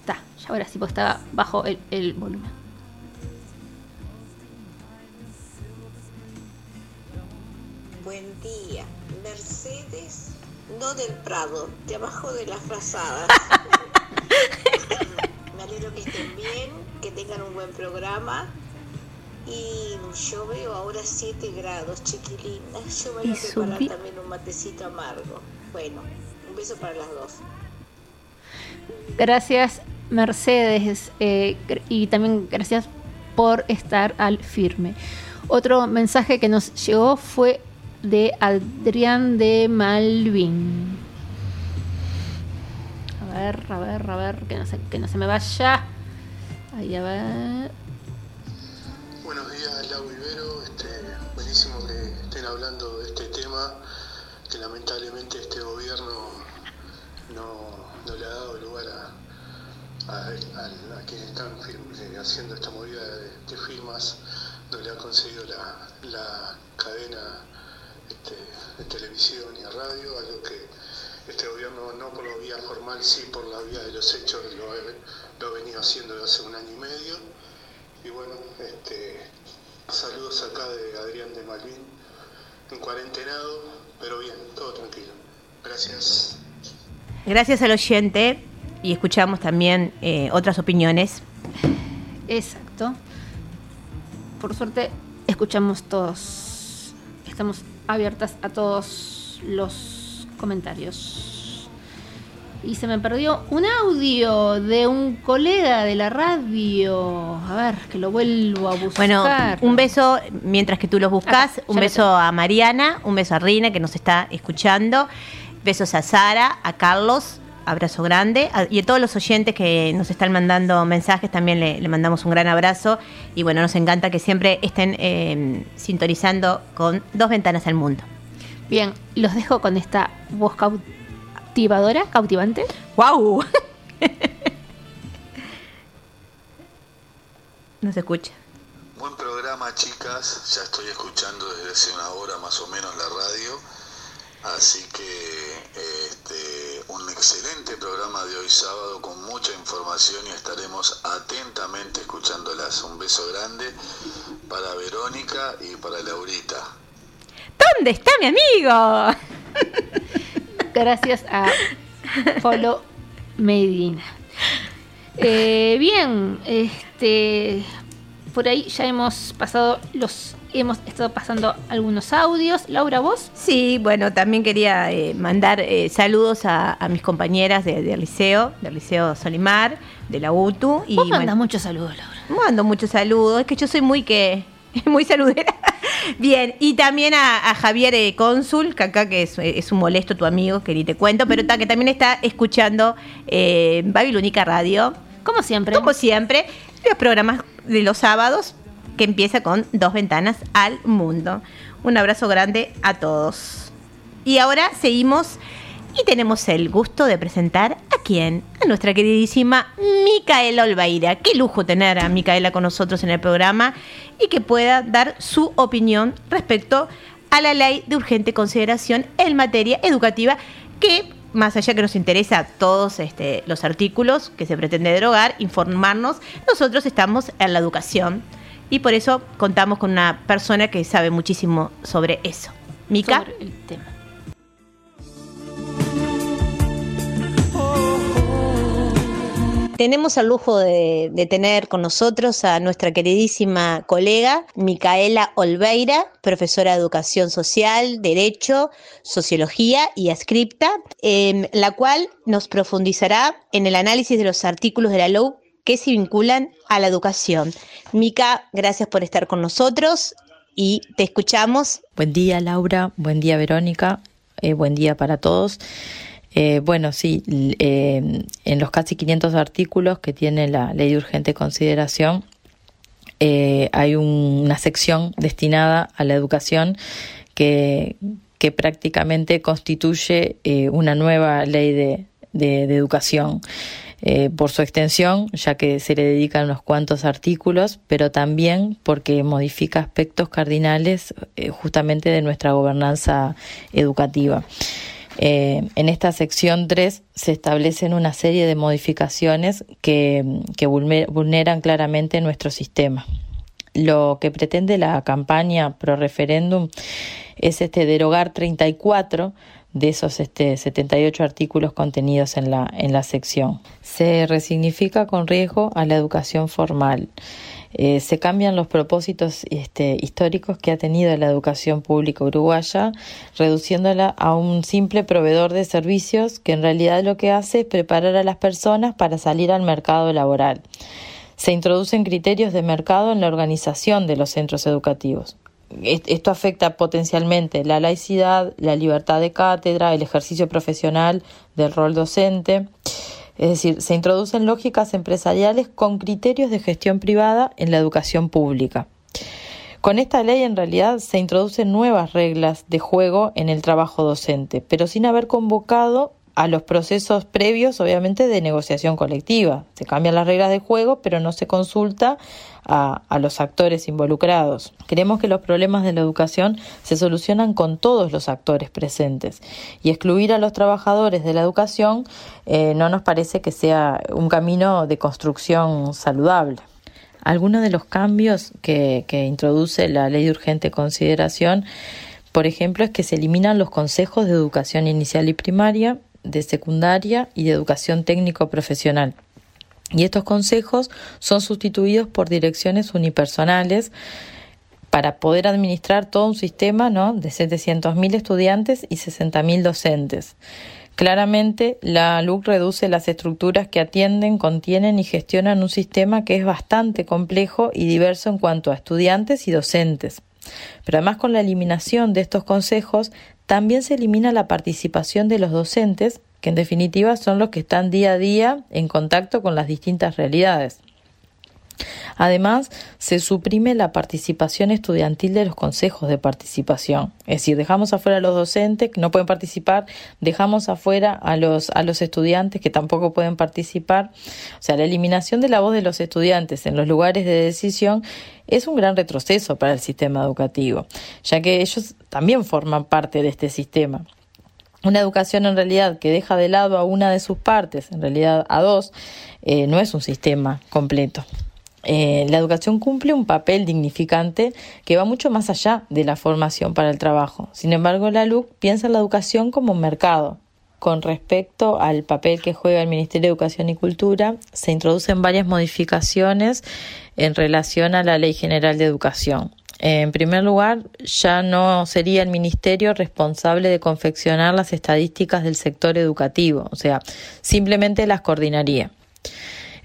Está, ya ahora sí, porque estaba bajo el, el volumen. Buen día. Mercedes, no del Prado, de abajo de las frazadas. Me alegro que estén bien, que tengan un buen programa. Y yo veo ahora 7 grados, chiquilinas. Yo voy a preparar subí- también un matecito amargo. Bueno, un beso para las dos. Gracias, Mercedes, eh, y también gracias por estar al firme. Otro mensaje que nos llegó fue de Adrián de Malvin. A ver, a ver, a ver, que no se, que no se me vaya. Ahí, a ver. Buenos días, Lau Vivero. Este, buenísimo que estén hablando de este tema que lamentablemente este gobierno no, no le ha dado lugar a, a, a- quienes están eh, haciendo esta movida de, de firmas, no le ha conseguido la, la cadena este, de televisión y radio, algo que este gobierno no por la vía formal, sí por la vía de los hechos lo, ha- lo ha venido haciendo desde hace un año y medio. Y bueno, este, saludos acá de Adrián de Malvin, en cuarentenado, pero bien, todo tranquilo. Gracias. Gracias al oyente y escuchamos también eh, otras opiniones. Exacto. Por suerte, escuchamos todos. Estamos abiertas a todos los comentarios. Y se me perdió un audio de un colega de la radio. A ver, que lo vuelvo a buscar. Bueno, un beso mientras que tú los buscas. Acá, un beso a Mariana, un beso a Rina que nos está escuchando. Besos a Sara, a Carlos, abrazo grande. y a todos los oyentes que nos están mandando mensajes también le, le mandamos un gran abrazo. Y bueno, nos encanta que siempre estén eh, sintonizando con dos ventanas al mundo. Bien, los dejo con esta voz cautivadora, cautivante. ¡Wow! No se escucha. Buen programa, chicas. Ya estoy escuchando desde hace una hora más o menos la radio. Así que este, un excelente programa de hoy sábado con mucha información y estaremos atentamente escuchándolas. Un beso grande para Verónica y para Laurita. ¿Dónde está mi amigo? Gracias a Polo Medina. Eh, bien, este por ahí ya hemos pasado los hemos estado pasando algunos audios. Laura, vos? Sí, bueno, también quería eh, mandar eh, saludos a, a mis compañeras de- del liceo, del liceo Solimar, de la UTU. Y Vos bueno, muchos saludos, Laura. Mando muchos saludos, es que yo soy muy que muy saludera. Bien, y también a, a Javier eh, Cónsul, que acá que es, es un molesto tu amigo, que ni te cuento, pero ta- que también está escuchando Babilónica Radio. Como siempre. Como siempre, los programas de los sábados, que empieza con dos ventanas al mundo. Un abrazo grande a todos. Y ahora seguimos y tenemos el gusto de presentar a quién? A nuestra queridísima Micaela Olvaira. Qué lujo tener a Micaela con nosotros en el programa y que pueda dar su opinión respecto a la ley de urgente consideración en materia educativa que más allá que nos interesa todos este, los artículos que se pretende derogar, informarnos, nosotros estamos en la educación y por eso contamos con una persona que sabe muchísimo sobre eso. Mica. Sobre el tema. Tenemos el lujo de, de tener con nosotros a nuestra queridísima colega Micaela Olveira, profesora de Educación Social, Derecho, Sociología y Escripta, em, la cual nos profundizará en el análisis de los artículos de la LOU que se vinculan a la educación. Mica, gracias por estar con nosotros y te escuchamos. Buen día Laura, buen día Verónica, eh, buen día para todos. Eh, bueno, sí, eh, en los casi 500 artículos que tiene la ley de urgente consideración, eh, hay un- una sección destinada a la educación que, que prácticamente constituye una nueva ley de- de educación. Eh, por su extensión, ya que se le dedican unos cuantos artículos, pero también porque modifica aspectos cardinales eh, justamente de nuestra gobernanza educativa. Eh, en esta sección 3 se establecen una serie de modificaciones que, que vulne- vulneran claramente nuestro sistema. Lo que pretende la campaña pro referéndum es este derogar 34 de esos este, 78 artículos contenidos en la, en la sección. Se resignifica con riesgo a la educación formal. Eh, se cambian los propósitos este, históricos que ha tenido la educación pública uruguaya, reduciéndola a un simple proveedor de servicios que en realidad lo que hace es preparar a las personas para salir al mercado laboral. Se introducen criterios de mercado en la organización de los centros educativos. Est- Esto afecta potencialmente la laicidad, la libertad de cátedra, el ejercicio profesional del rol docente. Es decir, se introducen lógicas empresariales con criterios de gestión privada en la educación pública. Con esta ley en realidad se introducen nuevas reglas de juego en el trabajo docente, pero sin haber convocado a los procesos previos, obviamente, de negociación colectiva. Se cambian las reglas de juego, pero no se consulta a, a los actores involucrados. Creemos que los problemas de la educación se solucionan con todos los actores presentes y excluir a los trabajadores de la educación eh, no nos parece que sea un camino de construcción saludable. Algunos de los cambios que, que introduce la ley de urgente consideración, por ejemplo, es que se eliminan los consejos de educación inicial y primaria, de secundaria y de educación técnico profesional. Y estos consejos son sustituidos por direcciones unipersonales para poder administrar todo un sistema ¿no? de 700.000 estudiantes y 60.000 docentes. Claramente, la LUC reduce las estructuras que atienden, contienen y gestionan un sistema que es bastante complejo y diverso en cuanto a estudiantes y docentes. Pero además con la eliminación de estos consejos, también se elimina la participación de los docentes, que en definitiva son los que están día a día en contacto con las distintas realidades. Además, se suprime la participación estudiantil de los consejos de participación. Es decir, dejamos afuera a los docentes que no pueden participar, dejamos afuera a los, a los estudiantes que tampoco pueden participar. O sea, la eliminación de la voz de los estudiantes en los lugares de decisión es un gran retroceso para el sistema educativo, ya que ellos también forman parte de este sistema. Una educación en realidad que deja de lado a una de sus partes, en realidad a dos, eh, no es un sistema completo. Eh, la educación cumple un papel dignificante que va mucho más allá de la formación para el trabajo. Sin embargo, la LUC piensa en la educación como un mercado. Con respecto al papel que juega el Ministerio de Educación y Cultura, se introducen varias modificaciones en relación a la Ley General de Educación. En primer lugar, ya no sería el Ministerio responsable de confeccionar las estadísticas del sector educativo, o sea, simplemente las coordinaría.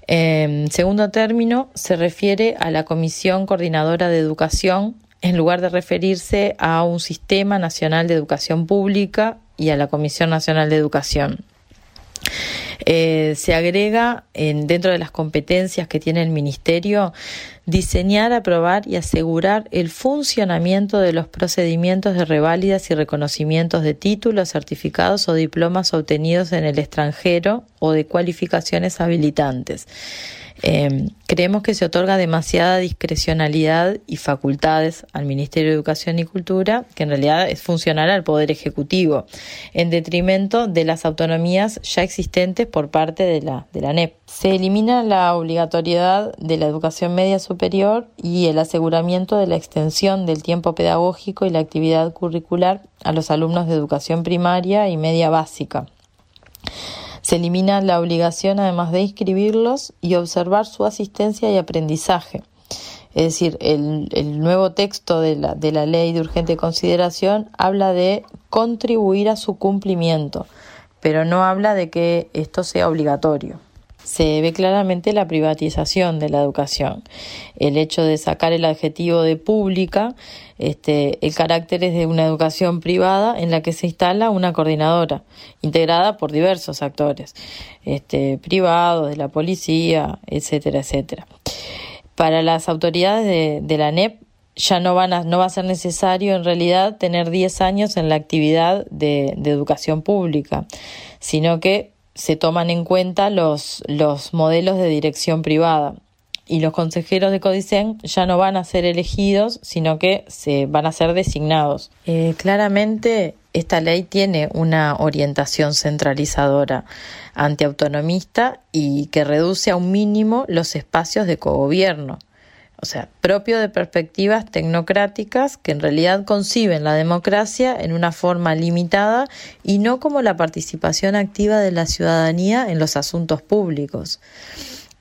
En segundo término, se refiere a la Comisión Coordinadora de Educación en lugar de referirse a un Sistema Nacional de Educación Pública y a la Comisión Nacional de Educación. Eh, se agrega en, dentro de las competencias que tiene el Ministerio diseñar, aprobar y asegurar el funcionamiento de los procedimientos de reválidas y reconocimientos de títulos, certificados o diplomas obtenidos en el extranjero o de cualificaciones habilitantes. Eh, creemos que se otorga demasiada discrecionalidad y facultades al Ministerio de Educación y Cultura, que en realidad es funcional al Poder Ejecutivo, en detrimento de las autonomías ya existentes por parte de la, de la NEP. Se elimina la obligatoriedad de la educación media superior y el aseguramiento de la extensión del tiempo pedagógico y la actividad curricular a los alumnos de educación primaria y media básica. Se elimina la obligación además de inscribirlos y observar su asistencia y aprendizaje. Es decir, el, nuevo texto de la, de la ley de urgente consideración habla de contribuir a su cumplimiento, pero no habla de que esto sea obligatorio se ve claramente la privatización de la educación. El hecho de sacar el adjetivo de pública, este, el carácter es de una educación privada en la que se instala una coordinadora, integrada por diversos actores, este, privados, de la policía, etcétera, etcétera. Para las autoridades de, de la NEP ya no, van a, no va a ser necesario en realidad tener 10 años en la actividad de, de educación pública, sino que se toman en cuenta los, los modelos de dirección privada y los consejeros de Codicen ya no van a ser elegidos, sino que se van a ser designados. Eh, claramente esta ley tiene una orientación centralizadora, antiautonomista y que reduce a un mínimo los espacios de cogobierno o sea, propio de perspectivas tecnocráticas que en realidad conciben la democracia en una forma limitada y no como la participación activa de la ciudadanía en los asuntos públicos.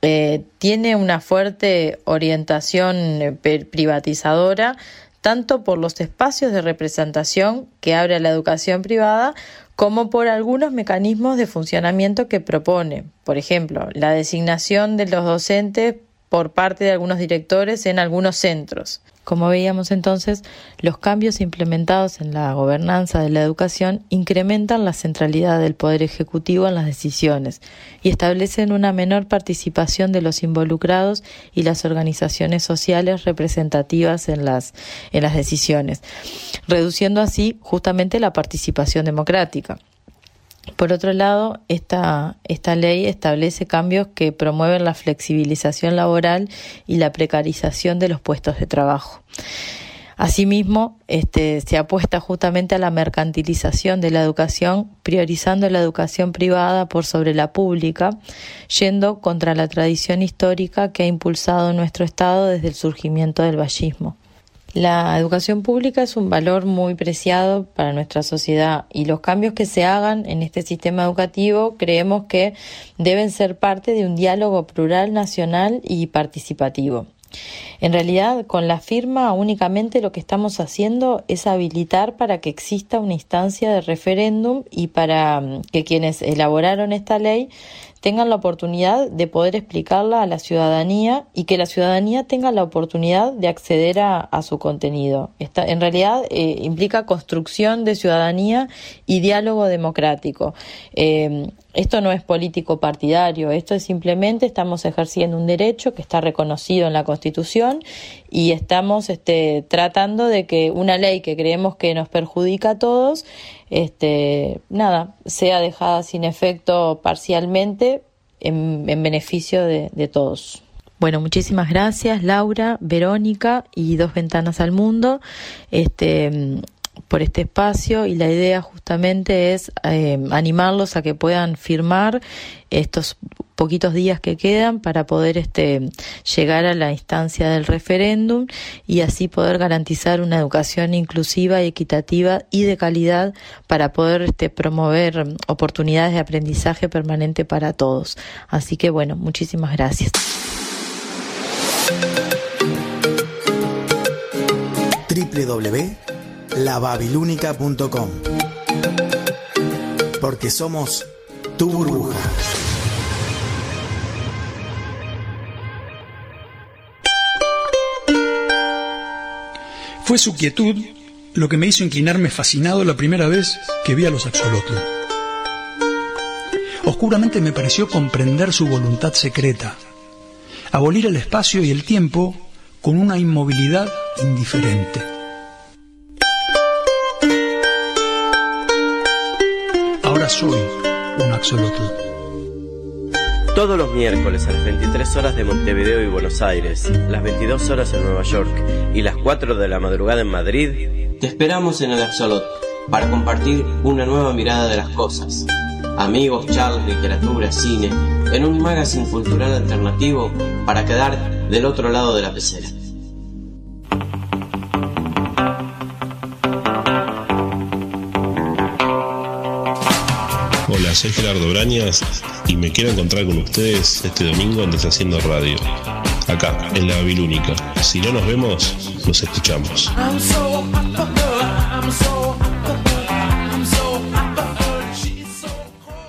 Eh, tiene una fuerte orientación eh, privatizadora tanto por los espacios de representación que abre la educación privada como por algunos mecanismos de funcionamiento que propone. Por ejemplo, la designación de los docentes por parte de algunos directores en algunos centros. Como veíamos entonces, los cambios implementados en la gobernanza de la educación incrementan la centralidad del Poder Ejecutivo en las decisiones y establecen una menor participación de los involucrados y las organizaciones sociales representativas en las, en las decisiones, reduciendo así justamente la participación democrática. Por otro lado, esta, ley establece cambios que promueven la flexibilización laboral y la precarización de los puestos de trabajo. Asimismo, este, se apuesta justamente a la mercantilización de la educación, priorizando la educación privada por sobre la pública, yendo contra la tradición histórica que ha impulsado nuestro Estado desde el surgimiento del vallismo. La educación pública es un valor muy preciado para nuestra sociedad y los cambios que se hagan en este sistema educativo creemos que deben ser parte de un diálogo plural, nacional y participativo. En realidad, con la firma únicamente lo que estamos haciendo es habilitar para que exista una instancia de referéndum y para mm, que quienes elaboraron esta ley tengan la oportunidad de poder explicarla a la ciudadanía y que la ciudadanía tenga la oportunidad de acceder a, su contenido. en realidad eh, implica construcción de ciudadanía y diálogo democrático. Eh, esto no es político partidario, esto es simplemente estamos ejerciendo un derecho que está reconocido en la Constitución y estamos este, tratando de que una ley que creemos que nos perjudica a todos, este, nada, sea dejada sin efecto parcialmente en, beneficio de, de todos. Bueno, muchísimas gracias Laura, Verónica y Dos Ventanas al Mundo. Este, por este espacio y la idea justamente es eh, animarlos a que puedan firmar estos poquitos días que quedan para poder este, llegar a la instancia del referéndum y así poder garantizar una educación inclusiva y equitativa y de calidad para poder este, promover oportunidades de aprendizaje permanente para todos. Así que bueno, muchísimas gracias. www lababilúnica.com. Porque somos tu burbuja. Fue su quietud lo que me hizo inclinarme fascinado la primera vez que vi a los axolotl. Oscuramente me pareció comprender su voluntad secreta, abolir el espacio y el tiempo con una inmovilidad indiferente. soy un axolotl. Todos los miércoles a las 23 horas de Montevideo y Buenos Aires, las 22 horas en Nueva York y las 4 de la madrugada en Madrid, te esperamos en el Absolut para compartir una nueva mirada de las cosas. Amigos, charlas, literatura, cine, en un magazine cultural alternativo para quedar del otro lado de la pecera. Soy Gerardo Brañas y me quiero encontrar con ustedes este domingo en Deshaciendo Radio, acá, en la Babilónica. Si no nos vemos, nos escuchamos.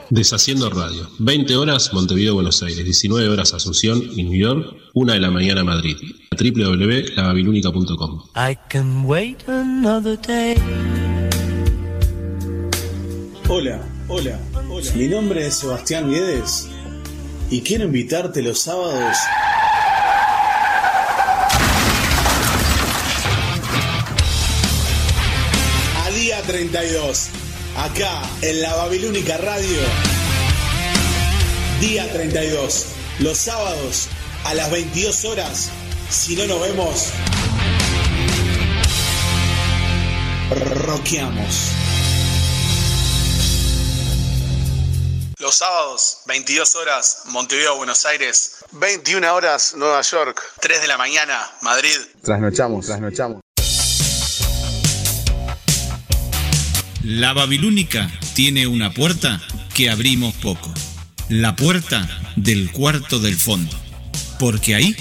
Deshaciendo Radio. 20 horas Montevideo, Buenos Aires. 19 horas Asunción y New York. 1 de la mañana Madrid. www.lababilúnica.com. I can wait another day. Hola, hola, hola. Mi nombre es Sebastián Guedes y quiero invitarte los sábados a día 32, acá en la Babilónica Radio. Día 32, los sábados a las 22 horas. Si no nos vemos, roqueamos. Los sábados, 22 horas, Montevideo, Buenos Aires. 21 horas, Nueva York. 3 de la mañana, Madrid. Trasnochamos, trasnochamos. La Babilónica tiene una puerta que abrimos poco. La puerta del cuarto del fondo. Porque ahí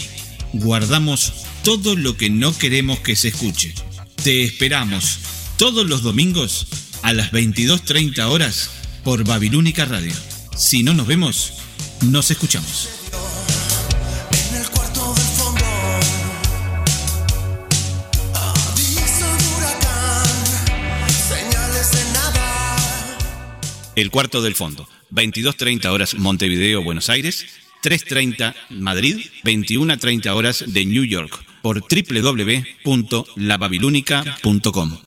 guardamos todo lo que no queremos que se escuche. Te esperamos todos los domingos a las 22.30 horas por Babilónica Radio. Si no nos vemos, nos escuchamos. El cuarto del fondo. 22.30 horas Montevideo, Buenos Aires. 3.30 Madrid. 21.30 horas de New York. Por www.lababilúnica.com.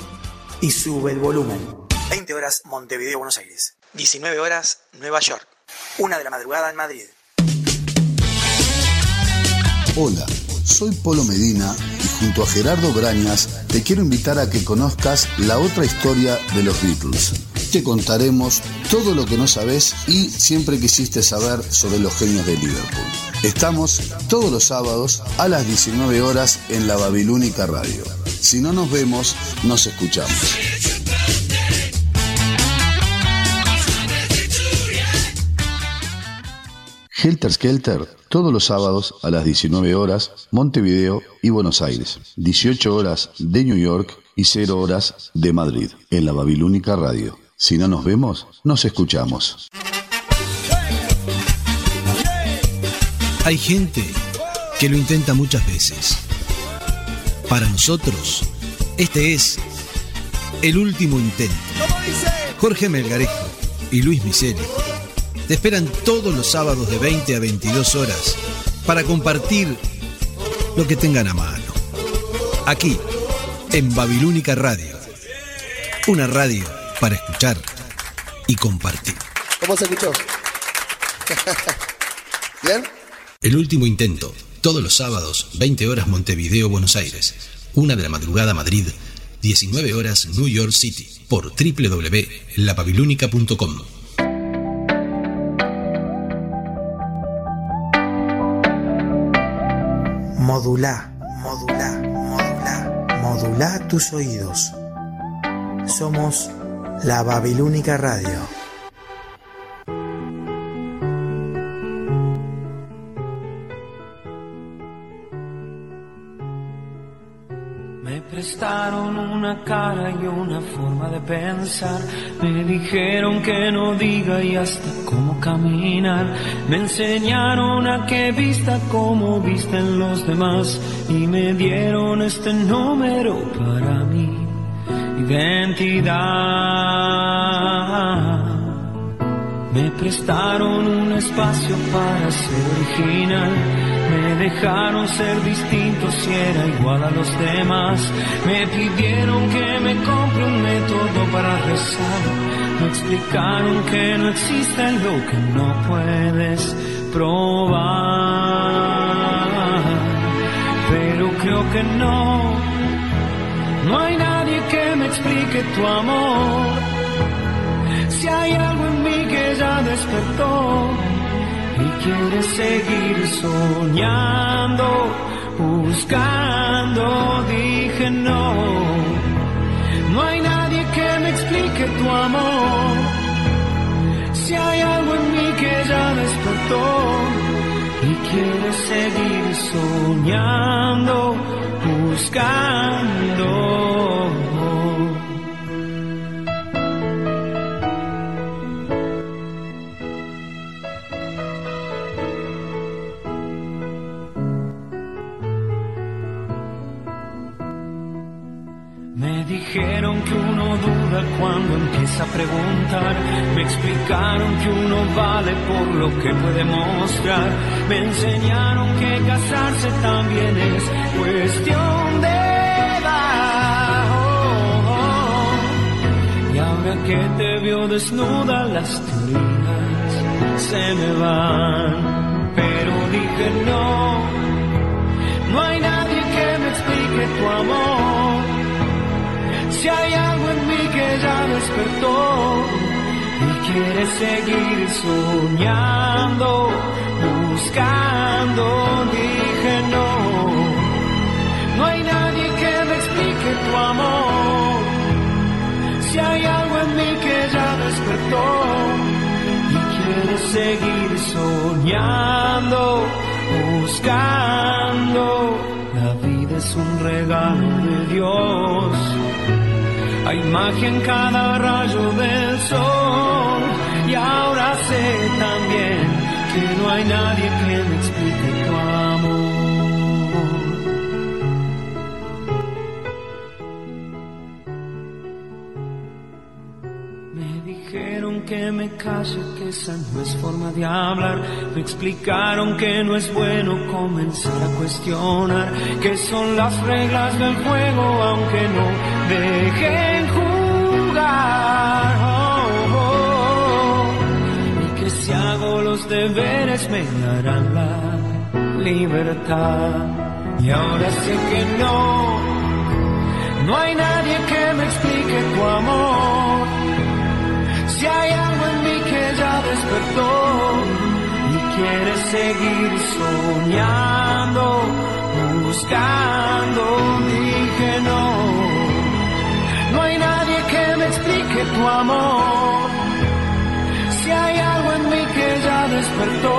y sube el volumen. 20 horas Montevideo, Buenos Aires. 19 horas Nueva York. Una de la madrugada en Madrid. Hola, soy Polo Medina y junto a Gerardo Brañas te quiero invitar a que conozcas la otra historia de los Beatles. Te contaremos todo lo que no sabes y siempre quisiste saber sobre los genios de Liverpool. Estamos todos los sábados a las 19 horas en la Babilónica Radio. Si no nos vemos, nos escuchamos. Helter Skelter, todos los sábados a las 19 horas, Montevideo y Buenos Aires. 18 horas de New York y 0 horas de Madrid, en la Babilónica Radio. Si no nos vemos, nos escuchamos. Hay gente que lo intenta muchas veces. Para nosotros, este es el último intento. Jorge Melgarejo y Luis Miseri te esperan todos los sábados de 20 a 22 horas para compartir lo que tengan a mano. Aquí, en Babilónica Radio. Una radio para escuchar y compartir. ¿Cómo se escuchó? ¿Bien? El último intento, todos los sábados, 20 horas Montevideo, Buenos Aires, 1 de la madrugada Madrid, 19 horas New York City, por www.lababilónica.com. Modula, modula, modula, modula tus oídos. Somos la Babilónica Radio. Prestaron una cara y una forma de pensar. Me dijeron que no diga y hasta cómo caminar. Me enseñaron a que vista como visten los demás. Y me dieron este número para mi identidad. Me prestaron un espacio para ser original. Me dejaron ser distinto si era igual a los demás. Me pidieron que me compre un método para rezar. Me explicaron que no existe lo que no puedes probar. Pero creo que no. No hay nadie que me explique tu amor. Si hay algo en mí que ya despertó y quiere seguir soñando, buscando, dije no. No hay nadie que me explique tu amor. Si hay algo en mí que ya despertó y quiere seguir soñando, buscando. Cuando empieza a preguntar. Me explicaron que uno vale por lo que puede mostrar. Me enseñaron que casarse también es cuestión de edad. Y ahora que te veo desnuda, las teorías se me van. Pero dije no, no hay nadie que me explique tu amor. Si hay algo en que ya despertó y quiere seguir soñando, buscando, dije no. No hay nadie que me explique tu amor. Si hay algo en mí que ya despertó y quiere seguir soñando, buscando. La vida es un regalo de Dios. Hay magia en cada rayo del sol. Y ahora sé también que no hay nadie que me me calle, que esa no es forma de hablar. Me explicaron que no es bueno comenzar a cuestionar que son las reglas del juego, aunque no dejen jugar. Oh, oh. Y que si hago los deberes me darán la libertad. Y ahora sé que no, no hay nadie que me explique tu amor. Despertó y quiere seguir soñando, buscando, dije no. No hay nadie que me explique tu amor. Si hay algo en mí que ya despertó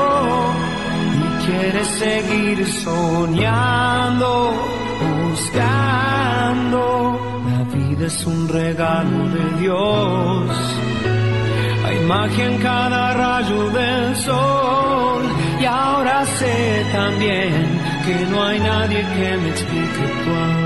y quiere seguir soñando, buscando. La vida es un regalo de Dios. Magia en cada rayo del sol y ahora sé también que no hay nadie que me explique tu amor.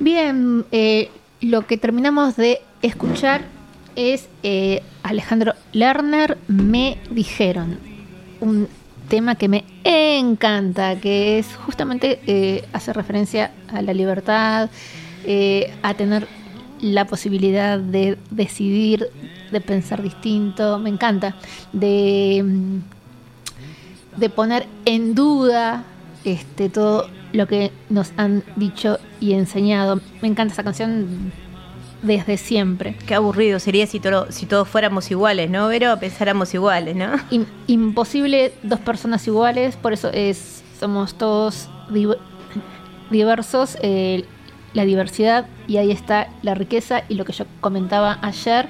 Bien, eh, lo que terminamos de escuchar es eh, Alejandro Lerner, Me Dijeron, un tema que me encanta, que es justamente eh, hace referencia a la libertad, eh, a tener la posibilidad de decidir, de pensar distinto, me encanta, de, mm, de poner en duda este, todo lo que nos han dicho y enseñado. Me encanta esa canción desde siempre. Qué aburrido sería si, todo, si todos fuéramos iguales, ¿no? Pero pensáramos iguales, ¿no? Im- imposible dos personas iguales, por eso es somos todos div- diversos, eh, la diversidad y ahí está la riqueza y lo que yo comentaba ayer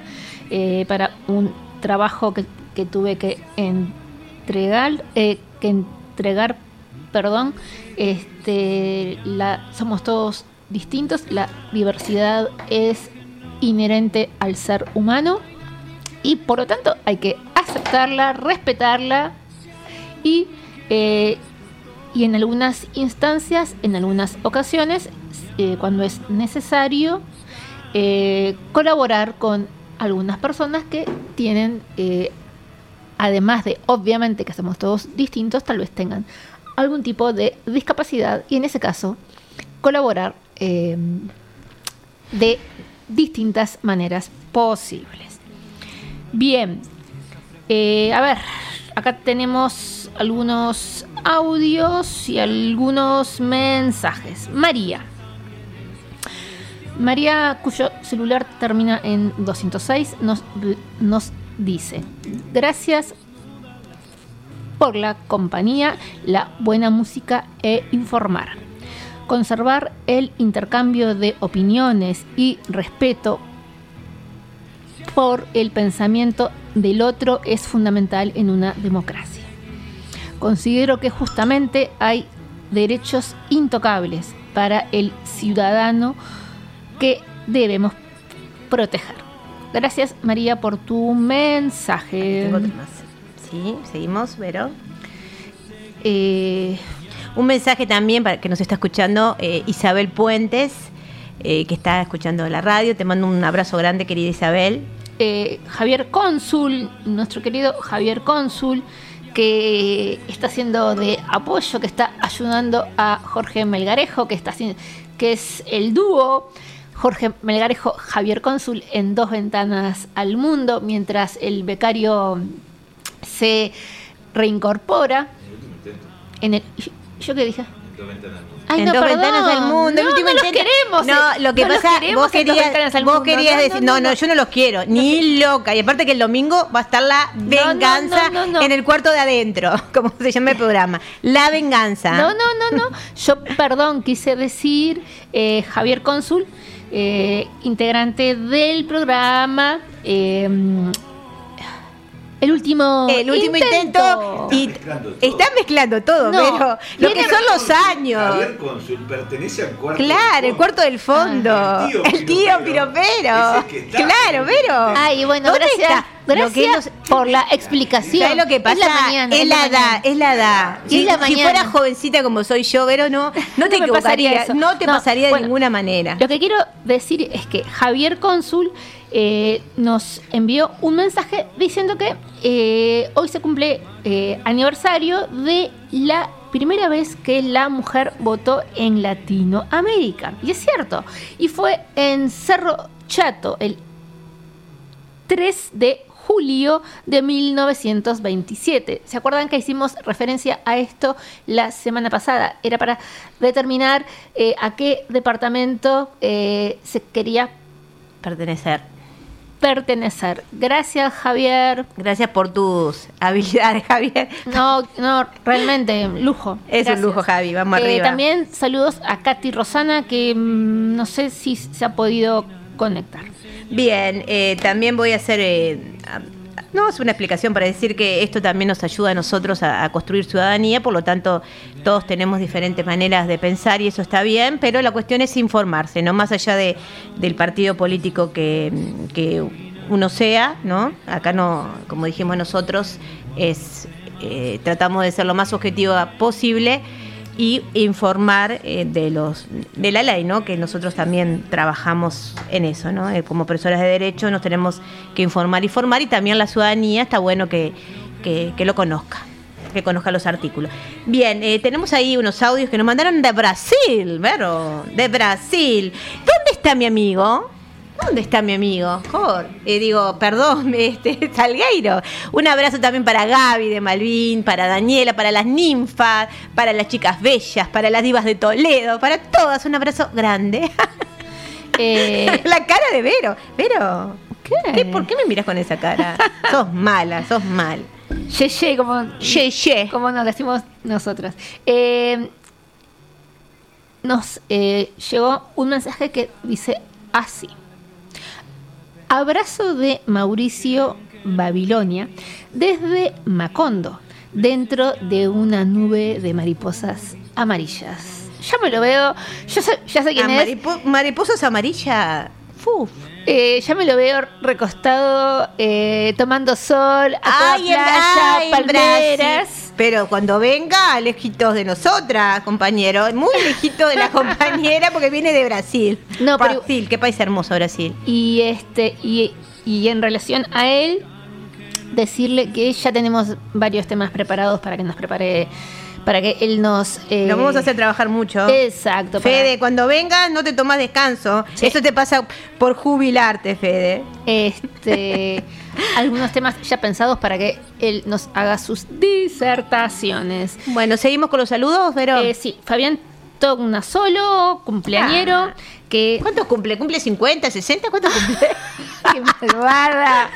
eh, para un trabajo que, que tuve que entregar, eh, que entregar, perdón, este, la, somos todos distintos, la diversidad es inherente al ser humano y por lo tanto hay que aceptarla, respetarla y, eh, en algunas instancias, en algunas ocasiones, eh, cuando es necesario, eh, colaborar con algunas personas que tienen, además de obviamente que somos todos distintos, tal vez tengan algún tipo de discapacidad y en ese caso colaborar eh, de distintas maneras posibles. Bien, eh, a ver, acá tenemos algunos audios y algunos mensajes. María. María, cuyo celular termina en 206, nos, nos dice, gracias por la compañía, la buena música e informar. Conservar el intercambio de opiniones y respeto por el pensamiento del otro es fundamental en una democracia. Considero que justamente hay derechos intocables para el ciudadano que debemos proteger. Gracias María por tu mensaje. Tengo otro más. Sí, seguimos, Vero. Eh, Un mensaje también para que nos está escuchando eh, Isabel Puentes, eh, que está escuchando la radio. Te mando un abrazo grande, querida Isabel. Javier Cónsul, nuestro querido Javier Cónsul, que está haciendo de apoyo, que está ayudando a Jorge Melgarejo, que está haciendo, que es el dúo Jorge Melgarejo Javier Cónsul en dos ventanas al mundo, mientras el becario se reincorpora. En el, ¿Yo qué dije? Ay, en no, dos perdón. ventanas al mundo. el No, último no los queremos, No, eh. lo que No los pasa, queremos vos querías, vos mundo. querías No, decir, no, no, no, no. yo no los quiero, ni loca. Y aparte que el domingo va a estar la no, venganza no, no. en el cuarto de adentro, como se llama el programa. La venganza. No, no, no, no. Yo, perdón, quise decir eh, Javier Cónsul, eh, integrante del programa. eh, el último, El último intento, y está mezclando todo, No, pero lo que son los años. Javier Consul pertenece al cuarto. Claro, el cuarto del fondo. Ah, el tío el tío piropero. Es el que está. Claro, pero. Ay, bueno, ¿Dónde gracias, está? Lo que gracias por la explicación. ¿Sabes lo que pasa? Es la mañana. es la edad, es la edad. Es Si, la si mañana. fuera jovencita como soy yo, Vero, no, no te me pasaría equivocaría, eso. no te No, pasaría de bueno, ninguna manera. Lo que quiero decir es que Javier Cónsul eh, nos envió un mensaje diciendo que eh, hoy se cumple eh, aniversario de la primera vez que la mujer votó en Latinoamérica. Y es cierto. Y fue en Cerro Chato, el 3 de julio de 1927. ¿Se acuerdan que hicimos referencia a esto la semana pasada? Era para determinar a qué departamento se quería Pertenecer. Pertenecer. Gracias, Javier. Gracias por tus habilidades, Javier. No, no, realmente, lujo. Es un lujo, Javi, vamos Eh, arriba. También saludos a Katy Rosana, que mm, no sé si se ha podido conectar. Bien, eh, también voy a hacer, eh, no es una explicación para decir que esto también nos ayuda a nosotros a, construir ciudadanía, por lo tanto todos tenemos diferentes maneras de pensar y eso está bien, pero la cuestión es informarse, no más allá de, del partido político que, que uno sea, ¿no? Acá no, como dijimos nosotros, es eh, tratamos de ser lo más objetiva posible y informar eh, de los de la ley, ¿no? Que nosotros también trabajamos en eso, ¿no? Eh, como profesoras de derecho nos tenemos que informar y formar y también la ciudadanía está bueno que, que, lo conozca, que conozca los artículos. Bien, eh, tenemos ahí unos audios que nos mandaron de Brasil, Vero, de Brasil. ¿Dónde está mi amigo? ¿Dónde está mi amigo? Jorge. Eh, digo, perdón, este, Salgueiro. Un abrazo también para Gaby de Malvin, para Daniela, para las ninfas, para las chicas bellas, para las divas de Toledo, para todas. Un abrazo grande. Eh, La cara de Vero. Vero, ¿qué? ¿Por qué me miras con esa cara? sos mala, sos mal. Ye, ye, como, Ye, ye. como nos decimos nosotras. Eh, nos eh, llegó un mensaje que dice así. Abrazo de Mauricio Babilonia desde Macondo, dentro de una nube de mariposas amarillas. Ya me lo veo, yo sé- ya sé quién Ah, es. maripo- mariposas amarillas. Uf. Eh, ya me lo veo recostado, eh, tomando sol, a Ay, playa, ay, palmeras. Pero cuando venga, lejitos de nosotras, compañero. Muy lejito de la compañera porque viene de Brasil. No, pero- Brasil, qué país hermoso Brasil. Y este y, y en relación a él decirle que ya tenemos varios temas preparados para que nos prepare para que él nos eh, Lo vamos a hacer trabajar mucho. Exacto. para- Fede, cuando vengas no te tomas descanso. Eso te pasa por jubilarte, Fede. este algunos temas ya pensados para que él nos haga sus disertaciones. Bueno, seguimos con los saludos, pero Eh, sí, Fabián Togna solo, cumpleañero, Ah. Que ¿Cuántos cumple? ¿Cumple 50, 60? ¿Cuántos cumple? qué malvada.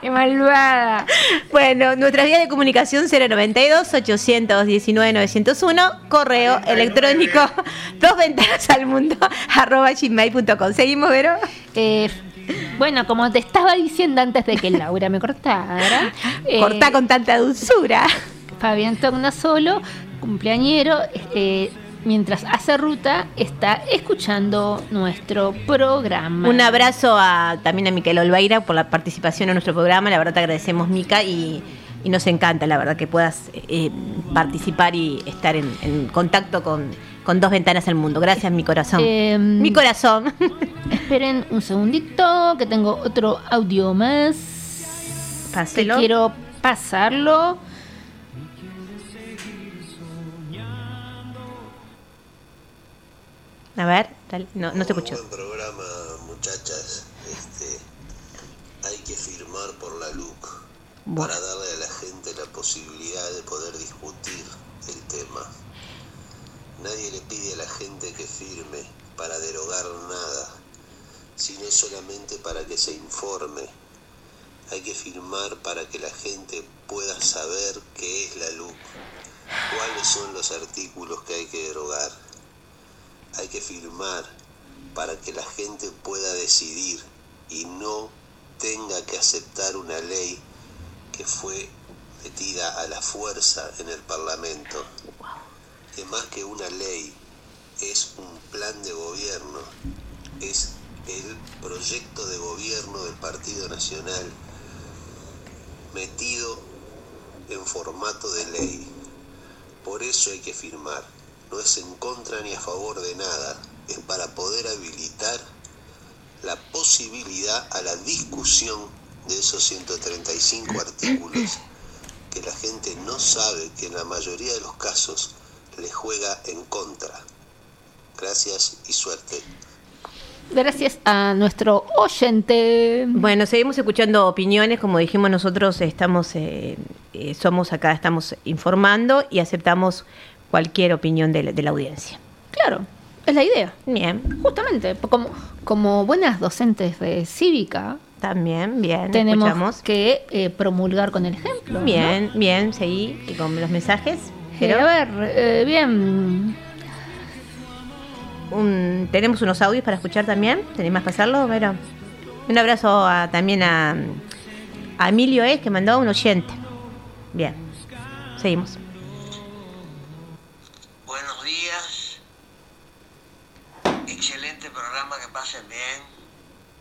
Qué malvada. Bueno, nuestra vía de comunicación 092-819-901, correo electrónico, dos ventanas al mundo, arroba gmail.com. ¿Seguimos, Vero? Eh, bueno, como te estaba diciendo antes de que Laura me cortara, eh, Cortá con tanta dulzura. Fabián Togna solo, cumpleañero, eh, mientras hace ruta, está escuchando nuestro programa. Un abrazo a, también a Miquel Olveira por la participación en nuestro programa. La verdad te agradecemos, Mica, y, y nos encanta, la verdad, que puedas eh, participar y estar en, en contacto con, con dos ventanas al mundo. Gracias, mi corazón. Em, mi corazón. Esperen un segundito, que tengo otro audio más. Páselo. Que quiero pasarlo. A ver, dale. no, no se escuchó. Buen programa, muchachas. Este, hay que firmar por la LUC para darle a la gente la posibilidad de poder discutir el tema. Nadie le pide a la gente que firme para derogar nada, sino solamente para que se informe. Hay que firmar para que la gente pueda saber qué es la LUC, cuáles son los artículos que hay que derogar hay que firmar para que la gente pueda decidir y no tenga que aceptar una ley que fue metida a la fuerza en el Parlamento. Que más que una ley es un plan de gobierno, es el proyecto de gobierno del Partido Nacional metido en formato de ley. Por eso hay que firmar. No es en contra ni a favor de nada. Es para poder habilitar la posibilidad a la discusión de esos 135 artículos que la gente no sabe que en la mayoría de los casos le juega en contra. Gracias y suerte. Gracias a nuestro oyente. Bueno, seguimos escuchando opiniones, como dijimos nosotros, estamos, eh, eh, somos acá, estamos informando y aceptamos cualquier opinión de la, de la audiencia. Claro, es la idea. Bien. Justamente, como, como buenas docentes de cívica, También, bien. tenemos escuchamos. que eh, promulgar con el ejemplo. ¿no? Bien, bien, seguí con los mensajes. Eh, Pero a ver, eh, bien. un- tenemos unos audios para escuchar también. ¿Tenés más que hacerlo? Vero? Un abrazo a- también a, a Emilio E, que mandó un oyente. Bien, seguimos. Buenos días. Excelente programa, que pasen bien.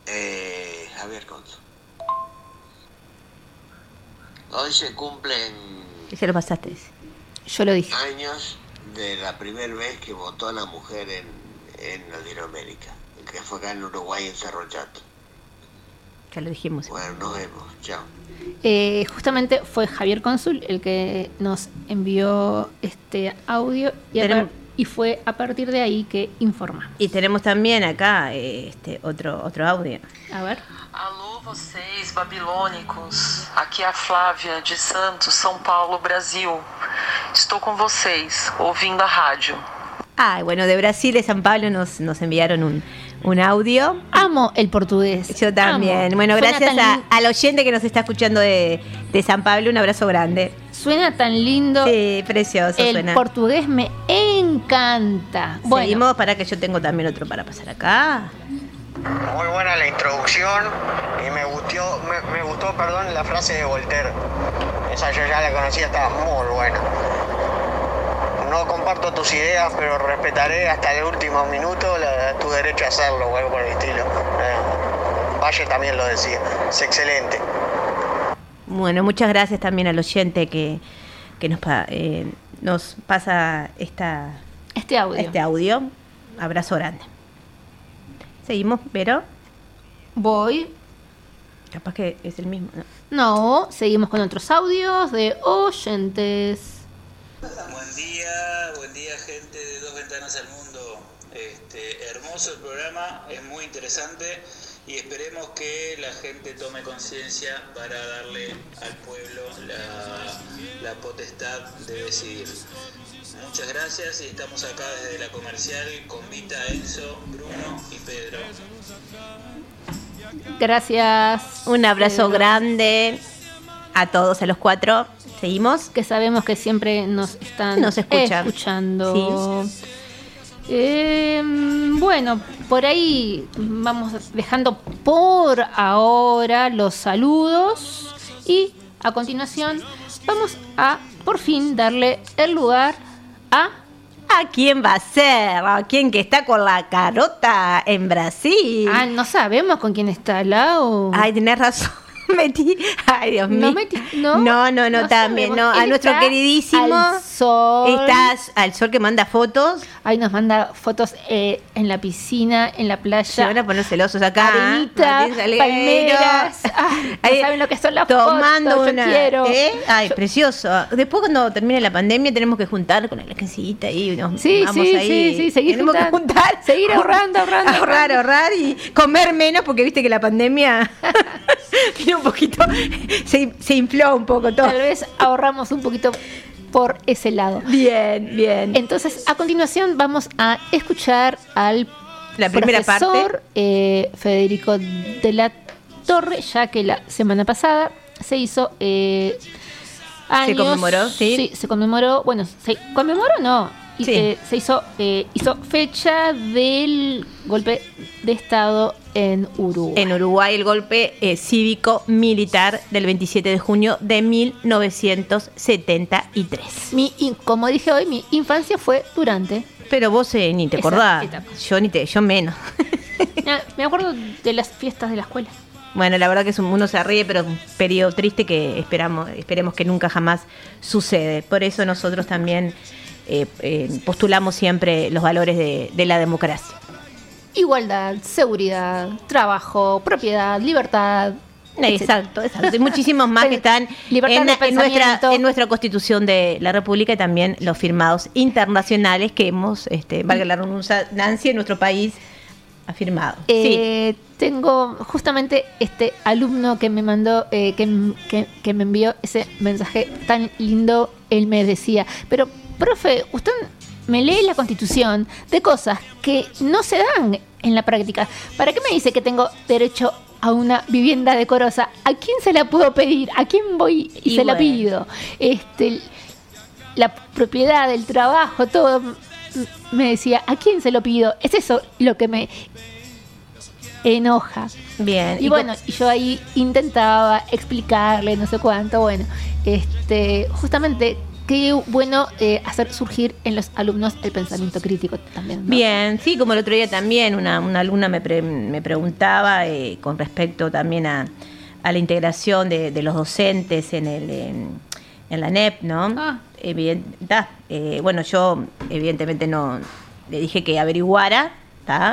Eh, Javier Conto. Hoy se cumplen se lo pasaste. Yo lo dije. años de la primera vez que votó la mujer en, en Latinoamérica, que fue acá en Uruguay, en Cerro Chato. Ya lo dijimos. Bueno, nos vemos. Chao. Eh, justamente fue Javier Cónsul el que nos envió este audio y, a Tenemos- par- y fue a partir de ahí que informa. Y tenemos también acá eh, este otro otro audio. A ver. Alô, vocês babilônicos. Aqui é a Flávia de Santos, São Paulo, Brasil. Estou com vocês, ouvindo a rádio. Ah, bueno, de Brasil, de San Pablo, nos, nos enviaron un, un audio. Amo el portugués. Yo también. Amo. Bueno, Suena gracias tan a- lin- al oyente que nos está escuchando de, de San Pablo. Un abrazo grande. Suena tan lindo. Sí, precioso El suena. portugués me encanta. Bueno, Seguimos para que yo tengo también otro para pasar acá. Muy buena la introducción y me gustó, me, me gustó, perdón, la frase de Voltaire. Esa yo ya la conocía, estaba muy buena. No comparto tus ideas, pero respetaré hasta el último minuto la- tu derecho a hacerlo o algo por el estilo. Eh, Valle también lo decía. Es excelente. Bueno, muchas gracias también al oyente que, que nos, pa- eh, nos pasa esta, este audio. este audio. Abrazo grande. Seguimos, pero voy. capaz que es el mismo. ¿no? No, seguimos con otros audios de oyentes. Buen día, buen día gente de Dos Ventanas al Mundo. Este, hermoso el programa, es muy interesante y esperemos que la gente tome conciencia para darle al pueblo la, la potestad de decidir. Muchas gracias y estamos acá desde la comercial con Vita, Enzo, Bruno y Pedro. Gracias. Un abrazo Pedro. grande a todos, a los cuatro. Seguimos. Que sabemos que siempre nos están Nos escuchan. escuchando. Eh, bueno, por ahí vamos dejando por ahora los saludos y a continuación vamos a por fin darle el lugar a ¿A quién va a ser? ¿A quién que está con la carota en Brasil? Ah, no sabemos con quién está al lado. Ay, tenés razón. Metí. Ay, Dios mío. No metí- no, no, no, no, no también. No, a nuestro queridísimo. al sol. Estás al sol que manda fotos. Ahí nos manda fotos eh, en la piscina, en la playa. Se van a poner celosos acá. Arenita, palmeras. Ay, no Ahí, saben lo que son las tomando fotos. una. Yo quiero. ¿eh? Ay, precioso. Después, cuando termine la pandemia, tenemos que juntar con la casita y nos Sí, vamos sí, ahí. sí, sí, seguir tenemos que juntando. juntar. Seguir ahorrando, ahorrando, Ahorrar, ahorrar y comer menos, porque viste que la pandemia tiene un poquito. Se, se infló un poco todo. Tal vez ahorramos un poquito por ese lado. Bien, bien. Entonces, a continuación vamos a escuchar al La primera profesor parte. eh, Federico de la Torre, ya que la semana pasada se hizo eh, años, conmemoró, sí. se conmemoró, bueno, se conmemoró no, y, Sí. se hizo, eh, hizo fecha del golpe de Estado en Uruguay. En Uruguay el golpe eh, cívico militar del 27 de junio de 1973. Mi, y como dije hoy, mi infancia fue durante. Pero vos eh, ni te acordás. Yo ni te, yo menos. Me acuerdo de las fiestas de la escuela. Bueno, la verdad que es un, uno se ríe, pero un periodo triste que esperamos, esperemos que nunca jamás sucede. Por eso nosotros también eh, eh, postulamos siempre los valores de, de la democracia. Igualdad, seguridad, trabajo, propiedad, libertad. Exacto, exacto. Y muchísimos más que están en, nuestra, pensamiento. en nuestra constitución de la República y también los firmados internacionales que hemos, este, valga la redundancia, en nuestro país ha firmado. Eh, Tengo justamente este alumno que me mandó, eh, que, que- que me envió ese mensaje tan lindo. Él me decía, pero profe, usted me lee la constitución de cosas que no se dan en la práctica. ¿Para qué me dice que tengo derecho a una vivienda decorosa? ¿A quién se la puedo pedir? ¿A quién voy y, Y se la pido? Este, la propiedad, el trabajo, todo. Me decía, ¿a quién se lo pido? Es eso lo que me enoja. Bien. Y, y bueno, y yo ahí intentaba explicarle, no sé cuánto, bueno, este, justamente qué bueno eh, hacer surgir en los alumnos el pensamiento crítico también. ¿no? Bien, sí, como el otro día también una, una alumna me, pre- me preguntaba eh, con respecto también a, a la integración de, de los docentes en, el, en, en la NEP, ¿no? Ah. Evident- eh, bueno, yo evidentemente no le dije que averiguara,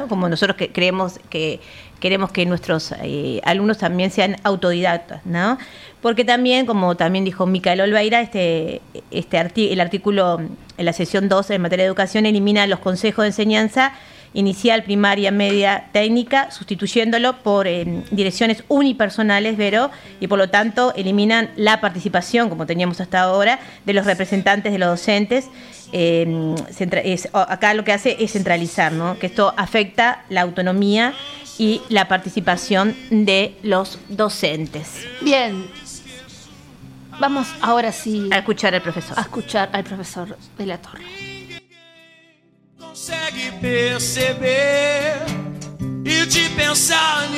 como nosotros que creemos que queremos que nuestros eh, alumnos también sean autodidactas, ¿no? Porque también, como también dijo Micael Olveira, este, este el artículo en la sesión 2 en materia de educación elimina los consejos de enseñanza inicial, primaria, media, técnica, sustituyéndolo por eh, direcciones unipersonales, Vero, y por lo tanto eliminan la participación, como teníamos hasta ahora, de los representantes de los docentes eh, acá lo que hace es centralizar, ¿no? Que esto afecta la autonomía y la participación de los docentes. Bien. Vamos ahora sí a escuchar al profesor. A escuchar al profesor de la Torre. consegue perceber e de pensar.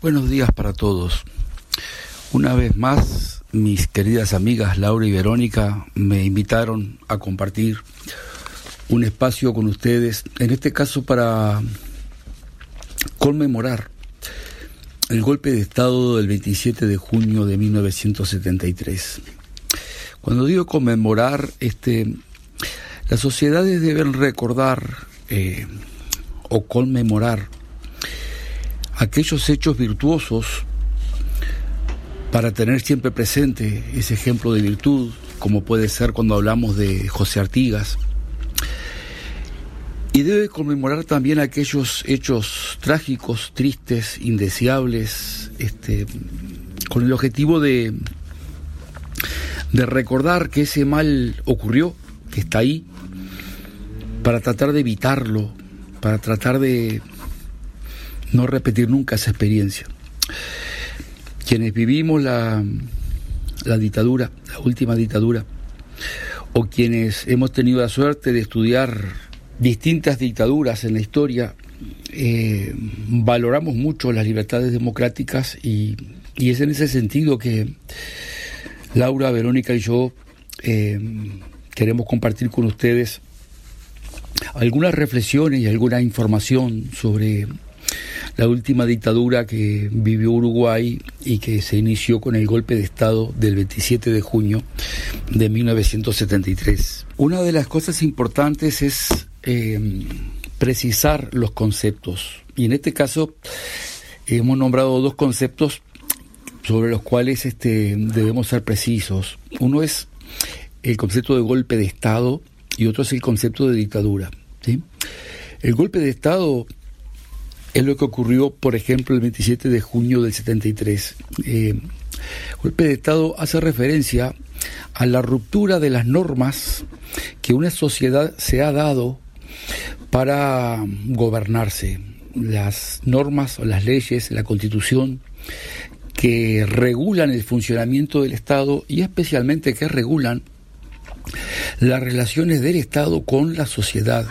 Buenos días para todos. Una vez más, mis queridas amigas Laura y Verónica me invitaron a compartir un espacio con ustedes, en este caso para conmemorar el golpe de Estado del 27 de junio de 1973. Cuando digo conmemorar, este, las sociedades deben recordar eh, o conmemorar aquellos hechos virtuosos para tener siempre presente ese ejemplo de virtud, como puede ser cuando hablamos de José Artigas. Y debe conmemorar también aquellos hechos trágicos, tristes, indeseables, este, con el objetivo de, de recordar que ese mal ocurrió, que está ahí, para tratar de evitarlo, para tratar de no repetir nunca esa experiencia. Quienes vivimos la, la dictadura, la última dictadura, o quienes hemos tenido la suerte de estudiar distintas dictaduras en la historia, eh, valoramos mucho las libertades democráticas y, es en ese sentido que Laura, Verónica y yo eh, queremos compartir con ustedes algunas reflexiones y alguna información sobre la última dictadura que vivió Uruguay y que se inició con el golpe de Estado del 27 de junio de 1973. Una de las cosas importantes es eh, precisar los conceptos y en este caso hemos nombrado dos conceptos sobre los cuales este, debemos ser precisos. Uno es el concepto de golpe de Estado y otro es el concepto de dictadura. El golpe de Estado es lo que ocurrió, por ejemplo, el 27 de junio del 73. Eh, golpe de Estado hace referencia a la ruptura de las normas que una sociedad se ha dado para gobernarse. Las normas las leyes, la constitución que regulan el funcionamiento del Estado y especialmente que regulan las relaciones del Estado con la sociedad.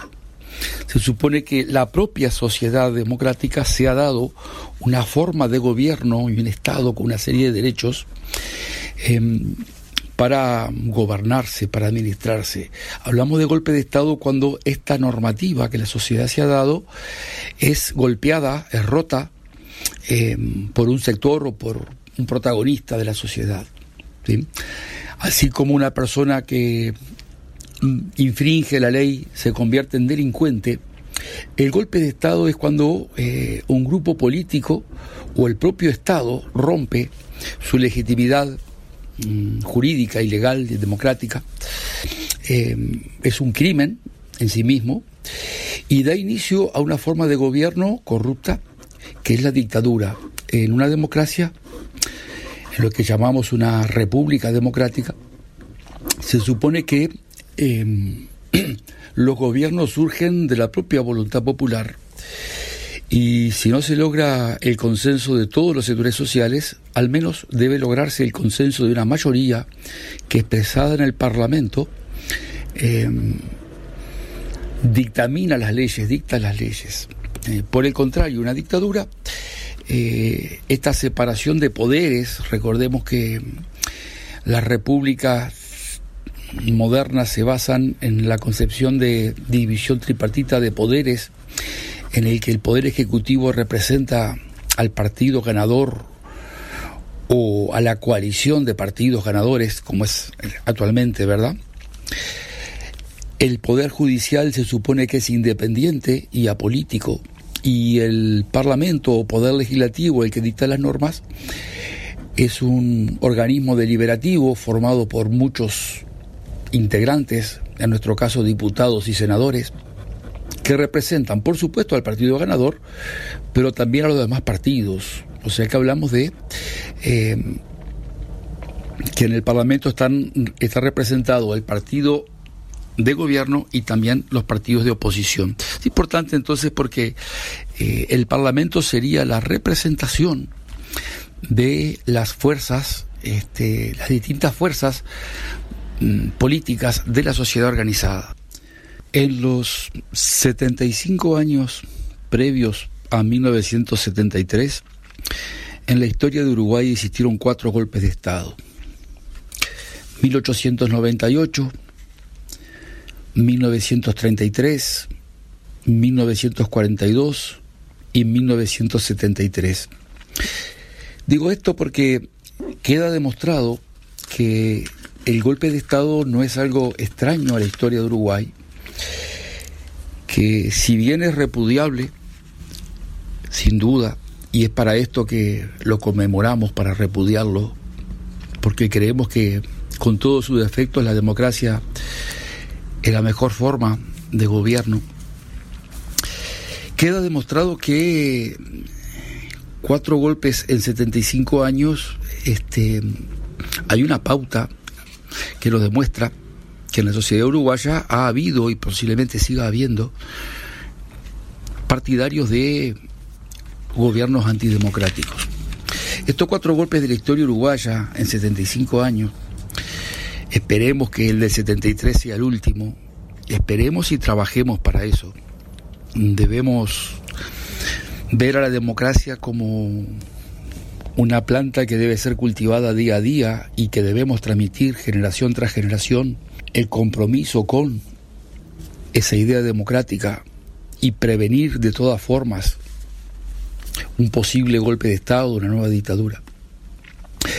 Se supone que la propia sociedad democrática se ha dado una forma de gobierno y un Estado con una serie de derechos eh, para gobernarse, para administrarse. Hablamos de golpe de Estado cuando esta normativa que la sociedad se ha dado es golpeada, es rota eh, por un sector o por un protagonista de la sociedad. ¿sí? Así como una persona que infringe la ley, se convierte en delincuente, el golpe de Estado es cuando eh, un grupo político o el propio Estado rompe su legitimidad mm, jurídica y legal y democrática. Eh, es un crimen en sí mismo y da inicio a una forma de gobierno corrupta que es la dictadura. En una democracia, en lo que llamamos una república democrática, se supone que eh, los gobiernos surgen de la propia voluntad popular y si no se logra el consenso de todos los sectores sociales, al menos debe lograrse el consenso de una mayoría que expresada en el Parlamento eh, dictamina las leyes, dicta las leyes. Eh, por el contrario, una dictadura, eh, esta separación de poderes, recordemos que las repúblicas modernas se basan en la concepción de división tripartita de poderes, en el que el poder ejecutivo representa al partido ganador o a la coalición de partidos ganadores, como es actualmente, ¿verdad? El poder judicial se supone que es independiente y apolítico, y el Parlamento o poder legislativo, el que dicta las normas, es un organismo deliberativo formado por muchos integrantes, en nuestro caso diputados y senadores, que representan, por supuesto, al partido ganador, pero también a los demás partidos. O sea que hablamos de eh, que en el Parlamento están, está representado el partido de gobierno y también los partidos de oposición. Es importante entonces porque eh, el Parlamento sería la representación de las fuerzas, este, las distintas fuerzas mm, políticas de la sociedad organizada. En los 75 años previos a 1973, en la historia de Uruguay existieron cuatro golpes de Estado. 1898, 1933, 1942 y 1973. Digo esto porque queda demostrado que el golpe de Estado no es algo extraño a la historia de Uruguay, que si bien es repudiable, sin duda, y es para esto que lo conmemoramos, para repudiarlo, porque creemos que con todos sus defectos la democracia es la mejor forma de gobierno. Queda demostrado que cuatro golpes en 75 años, este, hay una pauta que lo demuestra que en la sociedad uruguaya ha habido y posiblemente siga habiendo partidarios de gobiernos antidemocráticos. Estos cuatro golpes de la historia uruguaya en 75 años Esperemos que el del 73 sea el último. Esperemos y trabajemos para eso. Debemos ver a la democracia como una planta que debe ser cultivada día a día y que debemos transmitir generación tras generación el compromiso con esa idea democrática y prevenir de todas formas un posible golpe de Estado, una nueva dictadura.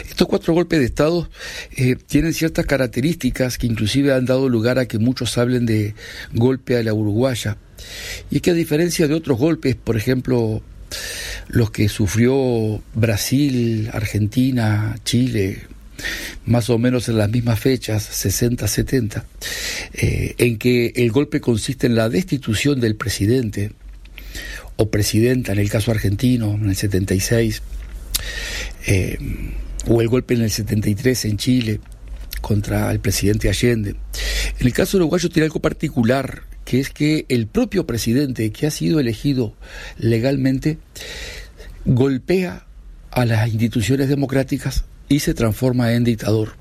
Estos cuatro golpes de Estado eh, tienen ciertas características que inclusive han dado lugar a que muchos hablen de golpe a la uruguaya. Y es que a diferencia de otros golpes, por ejemplo, los que sufrió Brasil, Argentina, Chile, más o menos en las mismas fechas, 60-70, eh, en que el golpe consiste en la destitución del presidente o presidenta, en el caso argentino, en el 76, eh, o el golpe en el 73 en Chile contra el presidente Allende. En el caso uruguayo tiene algo particular, que es que el propio presidente que ha sido elegido legalmente golpea a las instituciones democráticas y se transforma en dictador.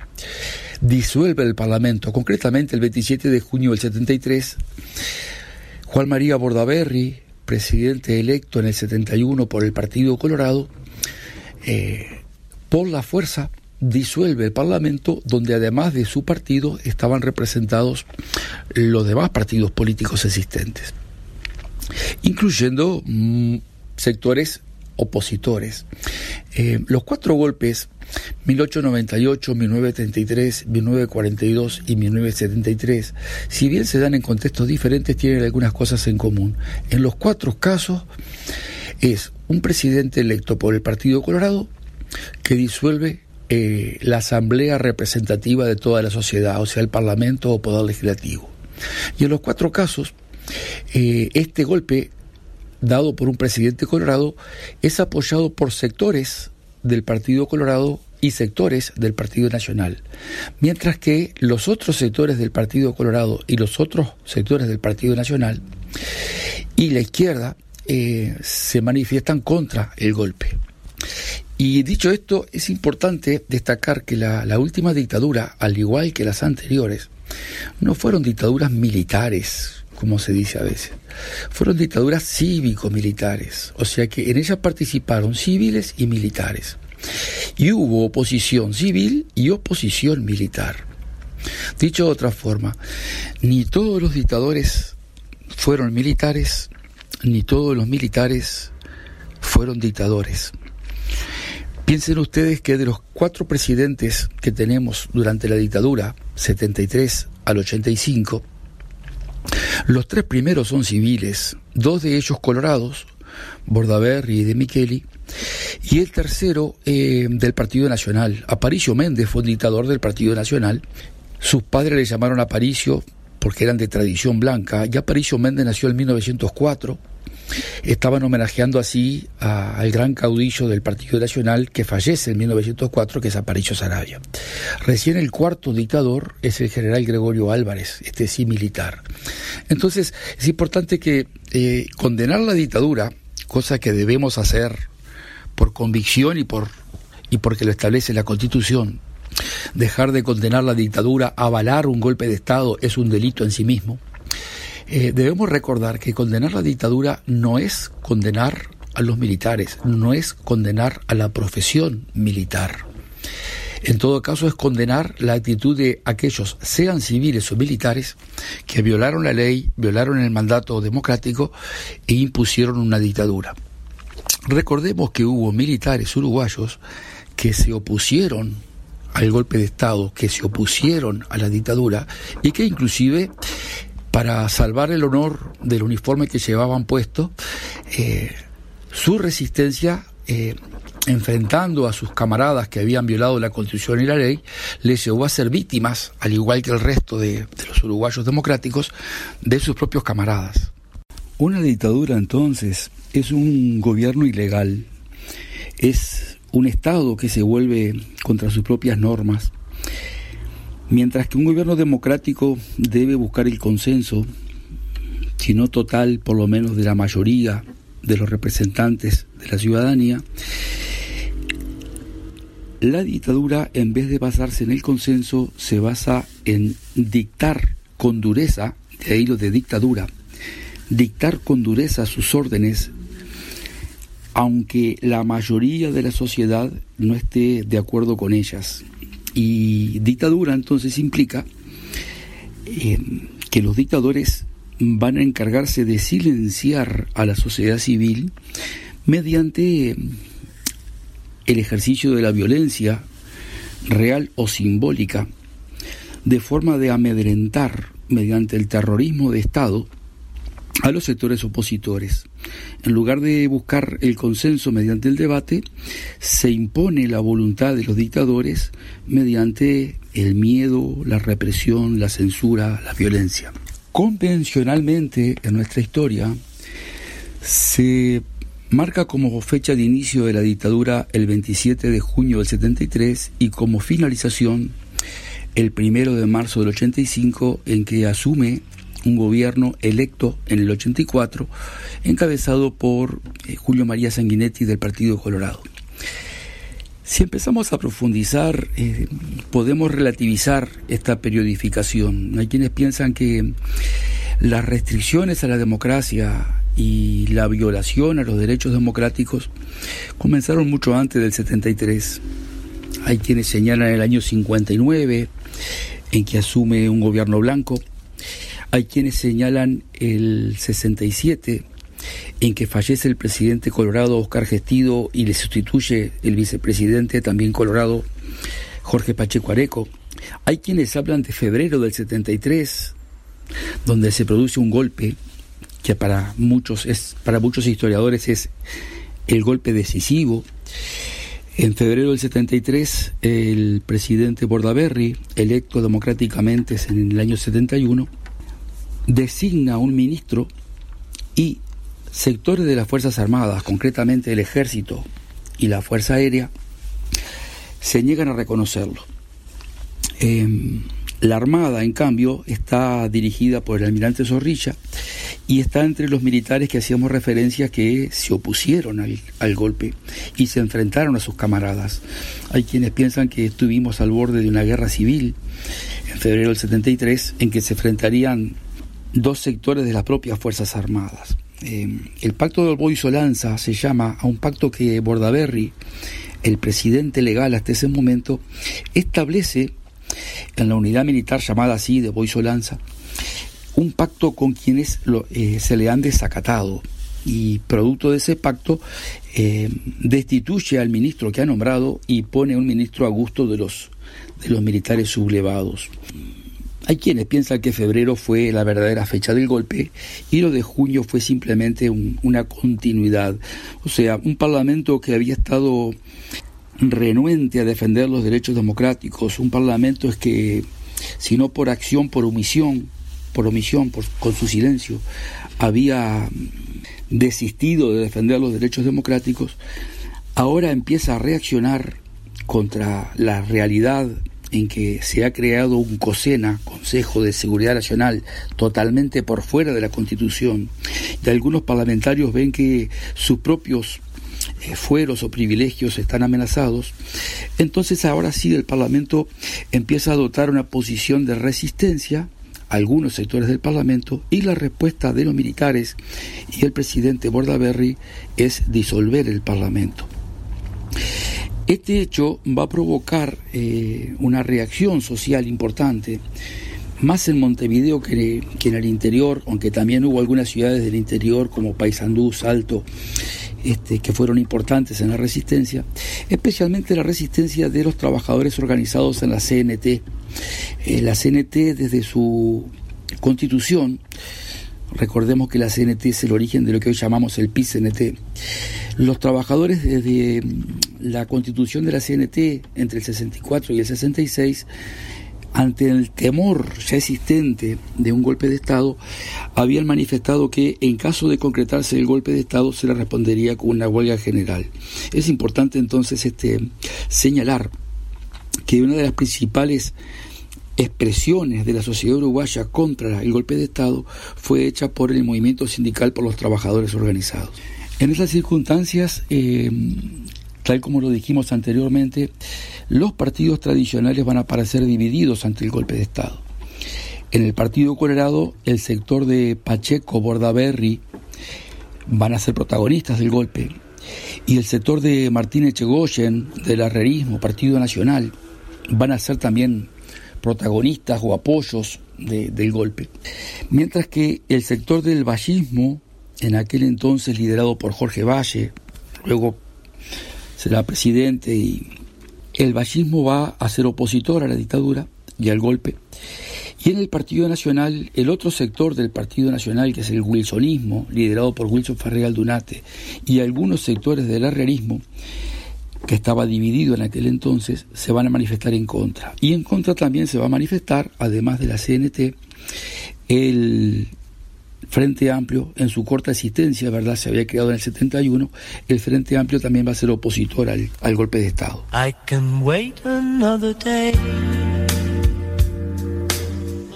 Disuelve el Parlamento, concretamente el 27 de junio del 73, Juan María Bordaberry, presidente electo en el 71 por el Partido Colorado, eh, por la fuerza disuelve el Parlamento donde además de su partido estaban representados los demás partidos políticos existentes, incluyendo mm, sectores opositores. Eh, los cuatro golpes, 1898, 1933, 1942 y 1973, si bien se dan en contextos diferentes, tienen algunas cosas en común. En los cuatro casos es un presidente electo por el Partido Colorado que disuelve eh, la asamblea representativa de toda la sociedad, o sea, el Parlamento o Poder Legislativo. Y en los cuatro casos, eh, este golpe dado por un presidente colorado es apoyado por sectores del Partido Colorado y sectores del Partido Nacional, mientras que los otros sectores del Partido Colorado y los otros sectores del Partido Nacional y la izquierda eh, se manifiestan contra el golpe. Y dicho esto, es importante destacar que la, última dictadura, al igual que las anteriores, no fueron dictaduras militares, como se dice a veces, fueron dictaduras cívico-militares, o sea que en ellas participaron civiles y militares. Y hubo oposición civil y oposición militar. Dicho de otra forma, ni todos los dictadores fueron militares, ni todos los militares fueron dictadores. Piensen ustedes que de los cuatro presidentes que tenemos durante la dictadura, 73 al 85, los tres primeros son civiles, dos de ellos colorados, Bordaberry y de Micheli, y el tercero eh, del Partido Nacional. Aparicio Méndez fue un dictador del Partido Nacional. Sus padres le llamaron Aparicio porque eran de tradición blanca, y Aparicio Méndez nació en 1904 estaban homenajeando así a- al gran caudillo del Partido Nacional que fallece en 1904, que es Aparicio Sarabia. Recién el cuarto dictador es el general Gregorio Álvarez, este sí militar. Entonces, es importante que eh, condenar la dictadura, cosa que debemos hacer por convicción y por y porque lo establece la Constitución, dejar de condenar la dictadura, avalar un golpe de Estado es un delito en sí mismo. Eh, debemos recordar que condenar la dictadura no es condenar a los militares, no es condenar a la profesión militar. En todo caso es condenar la actitud de aquellos, sean civiles o militares, que violaron la ley, violaron el mandato democrático e impusieron una dictadura. Recordemos que hubo militares uruguayos que se opusieron al golpe de Estado, que se opusieron a la dictadura y que inclusive para salvar el honor del uniforme que llevaban puesto, eh, su resistencia, eh, enfrentando a sus camaradas que habían violado la constitución y la ley, les llevó a ser víctimas, al igual que el resto de, de los uruguayos democráticos, de sus propios camaradas. Una dictadura entonces es un gobierno ilegal, es un Estado que se vuelve contra sus propias normas, mientras que un gobierno democrático debe buscar el consenso, si no total, por lo menos de la mayoría de los representantes de la ciudadanía, la dictadura, en vez de basarse en el consenso, se basa en dictar con dureza, de ahí lo de dictadura, dictar con dureza sus órdenes, aunque la mayoría de la sociedad no esté de acuerdo con ellas. Y dictadura entonces implica eh, que los dictadores van a encargarse de silenciar a la sociedad civil mediante el ejercicio de la violencia real o simbólica, de forma de amedrentar mediante el terrorismo de Estado a los sectores opositores. En lugar de buscar el consenso mediante el debate, se impone la voluntad de los dictadores mediante el miedo, la represión, la censura, la violencia. Convencionalmente en nuestra historia se marca como fecha de inicio de la dictadura el 27 de junio del 73 y como finalización el primero de marzo del 85 en que asume un gobierno electo en el 84 encabezado por eh, Julio María Sanguinetti del Partido Colorado. Si empezamos a profundizar, eh, podemos relativizar esta periodificación. Hay quienes piensan que las restricciones a la democracia y la violación a los derechos democráticos comenzaron mucho antes del 73. Hay quienes señalan el año 59 en que asume un gobierno blanco. Hay quienes señalan el 67 en que fallece el presidente colorado Oscar Gestido y le sustituye el vicepresidente también colorado Jorge Pacheco Areco. Hay quienes hablan de febrero del 73, donde se produce un golpe que para muchos es para muchos historiadores es el golpe decisivo. En febrero del 73, el presidente Bordaberry, electo democráticamente en el año 71, designa un ministro y sectores de las Fuerzas Armadas, concretamente el Ejército y la Fuerza Aérea, se niegan a reconocerlo. Eh, la Armada, en cambio, está dirigida por el almirante Zorrilla y está entre los militares que hacíamos referencia que se opusieron al, al, golpe y se enfrentaron a sus camaradas. Hay quienes piensan que estuvimos al borde de una guerra civil en febrero del 73 en que se enfrentarían dos sectores de las propias Fuerzas Armadas. Eh, el pacto del Boy Solanza se llama a un pacto que Bordaberry, el presidente legal hasta ese momento, establece en la unidad militar llamada así de Boy Solanza, un pacto con quienes eh, se le han desacatado y producto de ese pacto eh, destituye al ministro que ha nombrado y pone un ministro a gusto de los, de los militares sublevados. Hay quienes piensan que febrero fue la verdadera fecha del golpe y lo de junio fue simplemente un, una continuidad. O sea, un parlamento que había estado renuente a defender los derechos democráticos, un parlamento que, si no por acción, por omisión, por omisión, por, con su silencio, había desistido de defender los derechos democráticos, ahora empieza a reaccionar contra la realidad en que se ha creado un COSENA, Consejo de Seguridad Nacional, totalmente por fuera de la Constitución, y algunos parlamentarios ven que sus propios eh, fueros o privilegios están amenazados, entonces ahora sí el Parlamento empieza a adoptar una posición de resistencia algunos sectores del Parlamento y la respuesta de los militares y el presidente Bordaberry es disolver el Parlamento. Este hecho va a provocar eh, una reacción social importante, más en Montevideo que, en el interior, aunque también hubo algunas ciudades del interior como Paysandú, Salto, este, que fueron importantes en la resistencia, especialmente la resistencia de los trabajadores organizados en la CNT. Eh, la CNT desde su constitución, recordemos que la CNT es el origen de lo que hoy llamamos el PICNT, los trabajadores desde mm, la constitución de la CNT entre el 64 y el 66 ante el temor ya existente de un golpe de Estado, habían manifestado que en caso de concretarse el golpe de Estado se le respondería con una huelga general. Es importante entonces este, señalar que una de las principales expresiones de la sociedad uruguaya contra el golpe de Estado fue hecha por el movimiento sindical por los trabajadores organizados. En esas circunstancias, eh, tal como lo dijimos anteriormente, los partidos tradicionales van a parecer divididos ante el golpe de Estado. En el Partido Colorado, el sector de Pacheco, Bordaberry, van a ser protagonistas del golpe, y el sector de Martínez Chegoyen, del Arrerismo, Partido Nacional, van a ser también protagonistas o apoyos del golpe. Mientras que el sector del vallismo, en aquel entonces liderado por Jorge Valle, luego será presidente y el vallismo va a ser opositor a la dictadura y al golpe. Y en el Partido Nacional, el otro sector del Partido Nacional, que es el wilsonismo, liderado por Wilson Ferregal Dunate, y algunos sectores del arrierismo, que estaba dividido en aquel entonces, se van a manifestar en contra. Y en contra también se va a manifestar, además de la CNT, el Frente Amplio, en su corta existencia, ¿verdad? Se había creado en el 71, el Frente Amplio también va a ser opositor al, al golpe de Estado.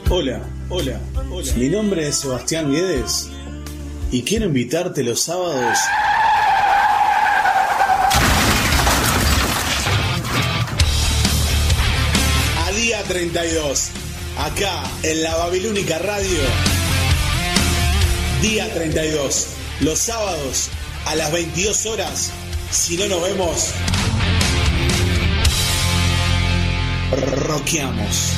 Hola, hola, hola. Mi nombre es Sebastián Guedes y quiero invitarte los sábados 32, acá en la Babilónica Radio. Día 32, los sábados a las 22 horas. Si no nos vemos, roqueamos.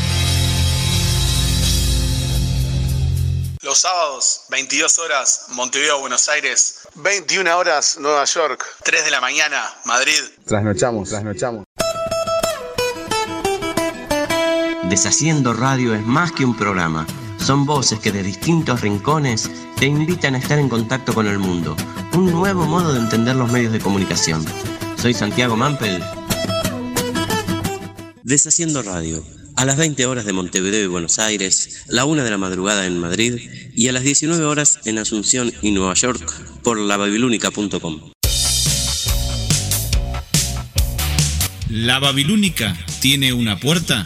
Los sábados, 22 horas, Montevideo, Buenos Aires. 21 horas, Nueva York. 3 de la mañana, Madrid. Trasnochamos, trasnochamos. Deshaciendo Radio es más que un programa. Son voces que de distintos rincones te invitan a estar en contacto con el mundo. Un nuevo modo de entender los medios de comunicación. Soy Santiago Mampel. Deshaciendo Radio. A las 20 horas de Montevideo y Buenos Aires, la 1 de la madrugada en Madrid y a las 19 horas en Asunción y Nueva York por lababilúnica.com. La Babilónica tiene una puerta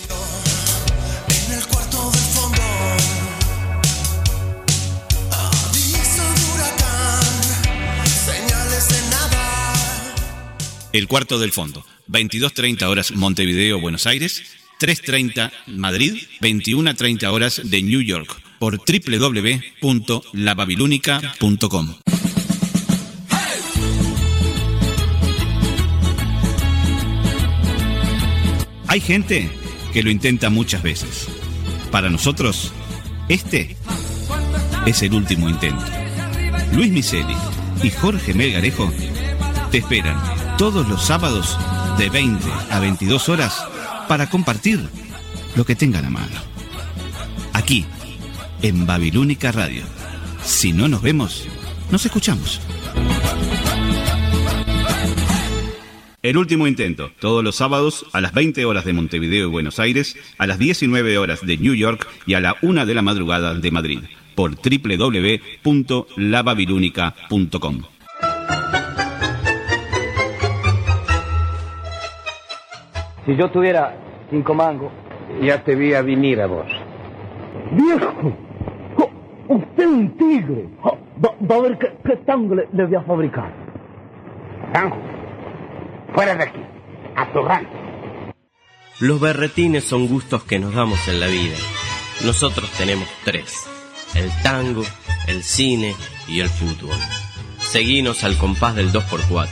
El cuarto del fondo. 22.30 horas Montevideo, Buenos Aires. 3.30 Madrid. 21.30 horas de New York. Por www.lababilónica.com. Hay gente que lo intenta muchas veces. Para nosotros, este es el último intento. Luis Miseli y Jorge Melgarejo te esperan todos los sábados de 20 a 22 horas para compartir lo que tengan a mano. Aquí, en Babilónica Radio. Si no nos vemos, nos escuchamos. El último intento, todos los sábados a las 20 horas de Montevideo y Buenos Aires, a las 19 horas de New York y a la 1 de la madrugada de Madrid, por www.lababilúnica.com. Si yo tuviera cinco mangos, ya te vi a venir a vos. ¡Viejo! Jo, ¡Usted es un tigre! Va, va a ver qué, qué tango le, le voy a fabricar. Tango, fuera de aquí, a tu rancho. Los berretines son gustos que nos damos en la vida. Nosotros tenemos tres. El tango, el cine y el fútbol. Seguinos al compás del 2x4.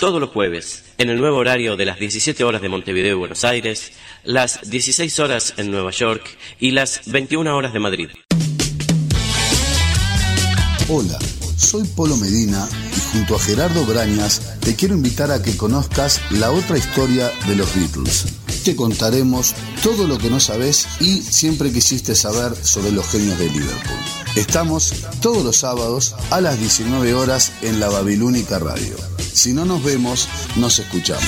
Todos los jueves, en el nuevo horario de las 17 horas de Montevideo y Buenos Aires, las 16 horas en Nueva York y las 21 horas de Madrid. Hola, soy Polo Medina y junto a Gerardo Brañas te quiero invitar a que conozcas la otra historia de los Beatles. Te contaremos todo lo que no sabes y siempre quisiste saber sobre los genios de Liverpool. Estamos todos los sábados a las 19 horas en la Babilónica Radio. Si no nos vemos, nos escuchamos.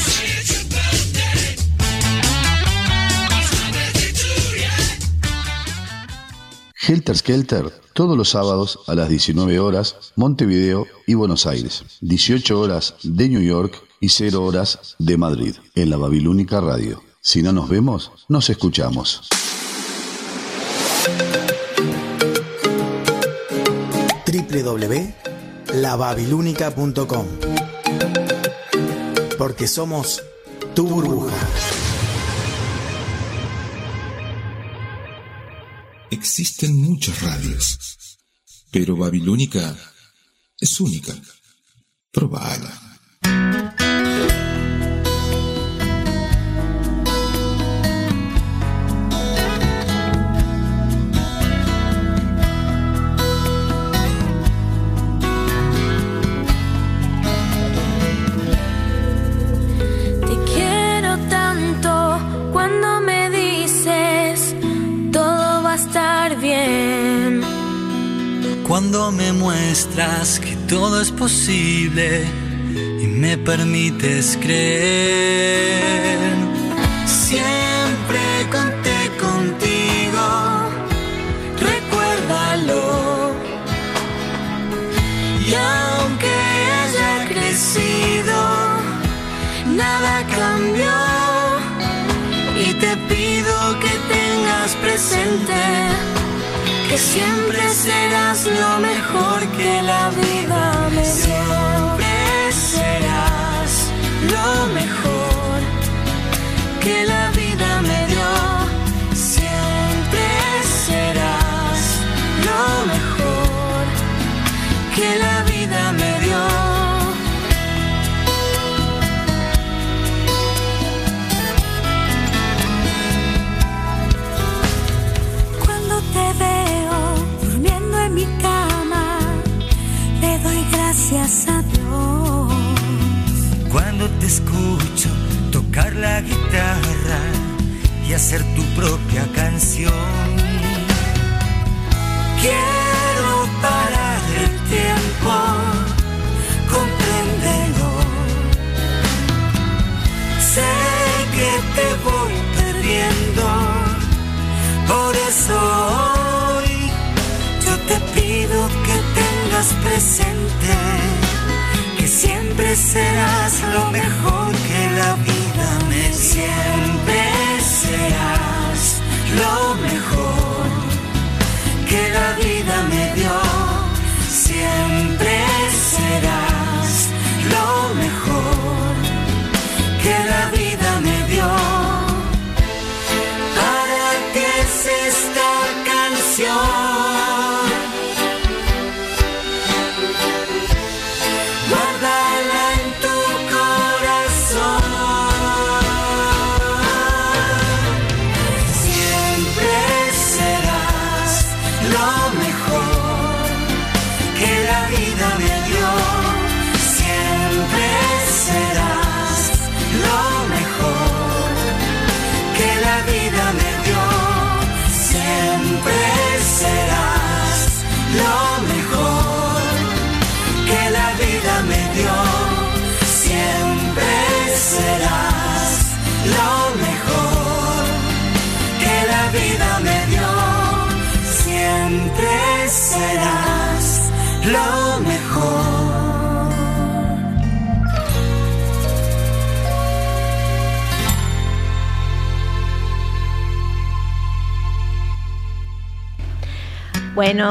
Helter Skelter, todos los sábados a las 19 horas, Montevideo y Buenos Aires. 18 horas de New York y 0 horas de Madrid, en la Babilónica Radio. Si no nos vemos, nos escuchamos. www.lababilúnica.com Porque somos tu burbuja. Existen muchas radios, pero Babilónica es única. Probala. Cuando me muestras que todo es posible y me permites creer. Siempre conté contigo, recuérdalo. Y aunque haya crecido, nada cambió. Y te pido que tengas presente siempre serás lo mejor que la vida me dio. Siempre serás lo mejor que la vida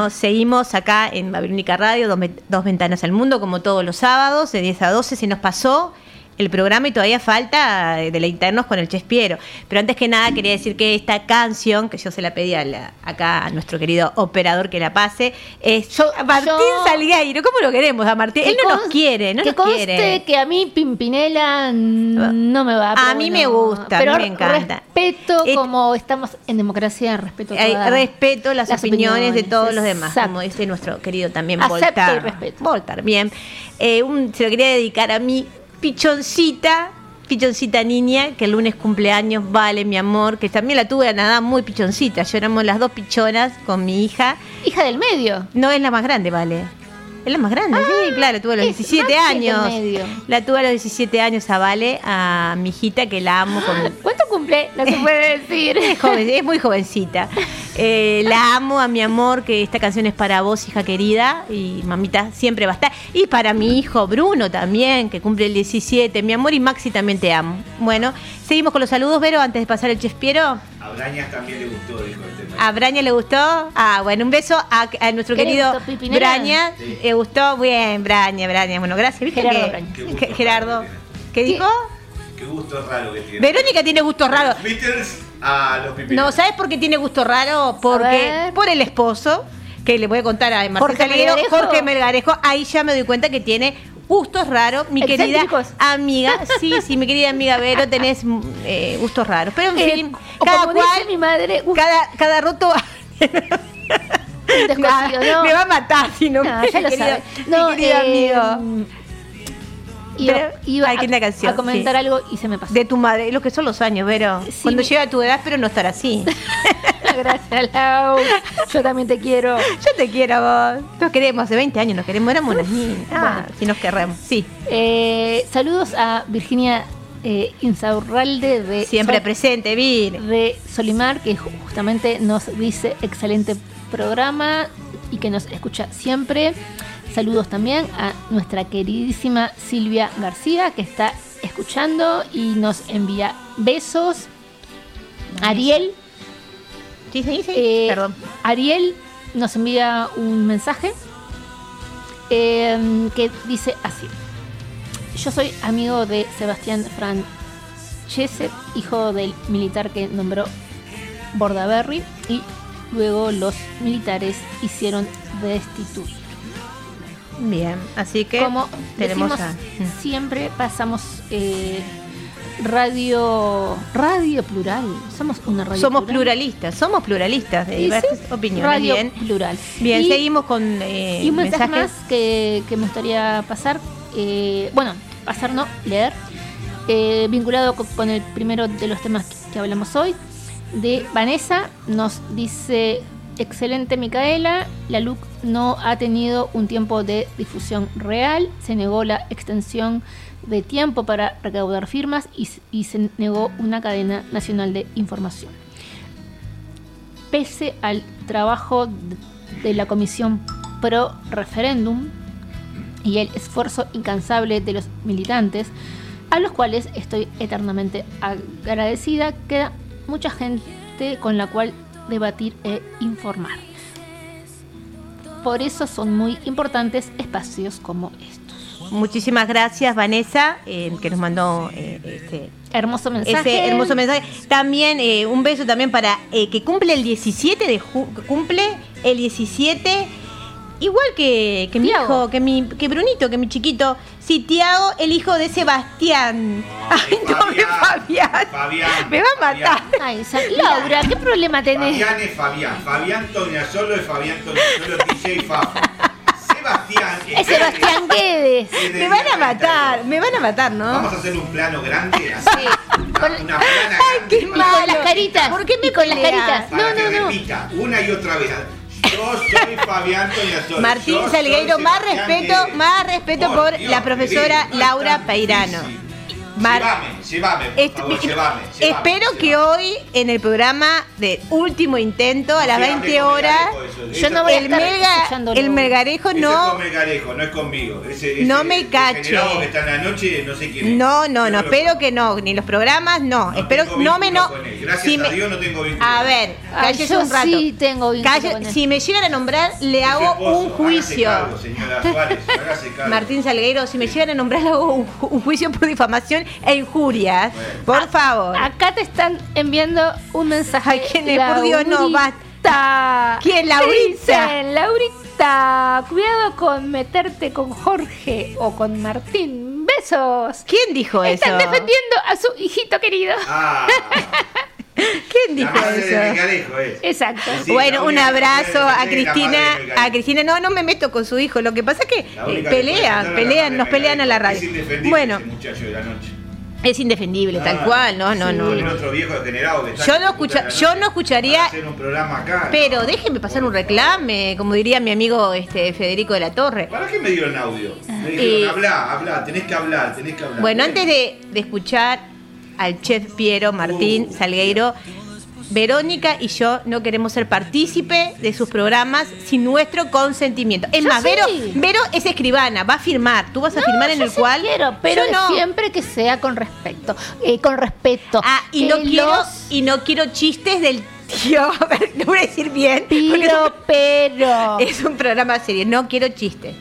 Seguimos acá en Babilónica Radio, dos, dos ventanas al mundo, como todos los sábados, de 10 a 12. Se nos pasó el programa y todavía falta eh, deleitarnos con el Chespiero. Pero antes que nada, quería decir que esta canción, que yo se la pedí a la- acá a nuestro querido operador que la pase, es Martín yo- Salgueiro. ¿Cómo lo queremos a Martín? Él no nos quiere, no que nos conste quiere. que a mí Pimpinela no me va. A pero mí bueno, me gusta, a pero mí me encanta. Respeto, como estamos en democracia, respeto Hay todas respeto las, opiniones, de todos los demás, como dice nuestro querido también Acepto Voltaire. y respeto. Voltaire, bien. Eh, un- se lo quería dedicar a mi pichoncita, pichoncita niña, que el lunes cumpleaños, vale, mi amor, que también la tuve a nada muy pichoncita. Lloramos las dos pichonas con mi hija. Hija del medio. No, es la más grande, vale. Es la más grande, sí, claro, tuve a los es 17 Maxi el del años. medio. La tuve a los 17 años a Vale, a mi hijita que la amo con, ¿Cuánto cumple? No se puede decir. es, joven- es muy jovencita. Eh, la amo a mi amor, que esta canción es para vos, hija querida, y mamita siempre va a estar. Y para mi hijo Bruno también, que cumple el 17. Mi amor y Maxi también te amo. Bueno, seguimos con los saludos, Vero, antes de pasar el Chespiero. A Brañas también le gustó, dijo. ¿A Braña le gustó? Ah, bueno, un beso a, a nuestro ¿Qué le querido? Braña. ¿Le gustó? Bien, Braña, Braña. Bueno, gracias. ¿Viste Gerardo que- Braña. Qué gusto que- Gerardo. ¿Qué dijo? Qué gusto raro que tiene. Verónica tiene gustos raros. Beatles a los pipinos. No, ¿sabes por qué tiene gusto raro? Porque por el esposo, que le voy a contar a Marcelo Jorge Melgarejo. Jorge Melgarejo, ahí ya me doy cuenta que tiene gustos raros, mi querida amiga, sí, sí, mi querida amiga Vero, tenés eh, gustos raros. Pero en Eh, fin, cada como dice cual, mi madre, cada, cada roto ¿no? me va a matar si no, No, ya lo querido, sabe. mi No, querido eh, amigo. Iba, Pero- a, canción, a comentar sí. algo y se me pasó. De tu madre, lo que son los años, Vero. Cuando me- llega a tu edad, espero no estar así. Gracias, Lau. Yo también te quiero. Yo te quiero a vos. Nos queremos, hace 20 años nos queremos, éramos unas niñas. Ah, Bueno. si nos queremos, sí. Eh, saludos a Virginia eh, Insaurralde de Siempre Sol- presente, Vir. de Solimar, que justamente nos dice excelente programa y que nos escucha siempre. Saludos también a nuestra queridísima Silvia García, que está escuchando y nos envía besos. Ariel. Sí, sí, sí. eh, Perdón. Ariel nos envía un mensaje eh, que dice así. Yo soy amigo de Sebastián Francese, hijo del militar que nombró Bordaberry, y luego los militares hicieron destituir. Bien, así que Como tenemos decimos, a. siempre pasamos eh, radio radio plural. Somos una radio Somos plural. pluralistas, somos pluralistas de diversas sí. opiniones. Radio bien, plural. bien Y- seguimos con eh, Y un mensaje mensajes. más que, que me gustaría pasar, eh, bueno, pasar no, leer, eh, vinculado co- con el primero de los temas que, hablamos hoy, de Vanessa, nos dice, excelente Micaela, la LUC no ha tenido un tiempo de difusión real, se negó la extensión de tiempo para recaudar firmas y, se negó una cadena nacional de información. Pese al trabajo de la Comisión Pro Referéndum y el esfuerzo incansable de los militantes, a los cuales estoy eternamente agradecida, queda mucha gente con la cual debatir e informar. Por eso son muy importantes espacios como estos. Muchísimas gracias, Vanessa, eh, que nos mandó eh, este, Hermoso mensaje. ese hermoso mensaje. También eh, un beso también para que cumple el 17 de ju- cumple el 17 igual que, que mi hijo, que mi que Brunito, que mi chiquito, sí, Tiago, el hijo de Sebastián. Ay, no, de Fabián. Fabián. Me va a matar. Ay, Laura, ¿qué problema tenés? Fabián es Fabián. Fabián Toñasolo es Fabián Toñasolo, DJ Fafo. Sebastián Es Sebastián Guedes. es de Me van a matar, me van a matar, ¿no? Vamos a hacer un plano grande, así. Una, una plana Ay, qué Y con malo. las caritas. ¿Por qué me con las caritas. para No, que no, no. repita una y otra vez. Yo soy Fabián. Martín Salgueiro, más respeto, más respeto Por por Dios, la profesora Laura Peirano. Mar- Llévame, llévame, por Est- favor, mi- llévame, llévame, Espero llévame. que hoy en el programa de último intento a las Sí, hable 20 con horas Melgarejo, eso, Yo eso- no voy a el, estar melga, escuchándolo. el melgarejo Eso es no con Melgarejo, no es conmigo. Ese, ese No me cache. degenerado que está en la noche, no sé quién es. no no no espero que no ni los programas no, No espero tengo no me no con él. Gracias si a me- Dios no tengo vínculo. A ver, cállese un rato. sí tengo vínculo Calle- con él. si me llegan a nombrar, le hago un juicio. Cargo, señora Suárez, hágase cargo. Martín Salgueiro, si me llegan a nombrar, le hago un juicio por difamación e injurias. Por favor. Acá te están enviando un mensaje. Ay, ¿quién es? Por Dios, no, basta. ¿Quién, Laurita? Dicen, Laurita, cuidado con meterte con Jorge o con Martín. Besos. ¿Quién dijo Están eso? defendiendo a su hijito querido. Ah, ¿Quién dijo la madre de eso? Es. Exacto. Sí, bueno, un abrazo a Cristina. A Cristina, no, no me meto con su hijo. Lo que pasa es que eh, pelean, pelean, nos pelean a la radio. Bueno, ese muchacho de la noche. Es indefendible, tal Ah, cual, no, no, no. El no. otro viejo degenerado que está Yo no, escucha, yo no escucharía, hacer un programa acá. pero déjeme pasar un reclame, como diría mi amigo este Federico de la Torre. ¿Para qué me dieron audio? Me Eh, dijeron, habla, habla, tenés que hablar, tenés que hablar. Bueno, antes de, de escuchar al chef Piero Martín Uh. Salgueiro, Verónica y yo no queremos ser partícipe de sus programas sin nuestro consentimiento. Es Yo más, sí. Vero, Vero es escribana, va a firmar. Tú vas a firmar en el sí cual. quiero, pero no. siempre que sea con respecto. eh, con respeto. Ah, y no quiero, los- y no quiero chistes del tío. A ver, no voy a decir bien. Pero, pero. Es un programa serio, no quiero chistes.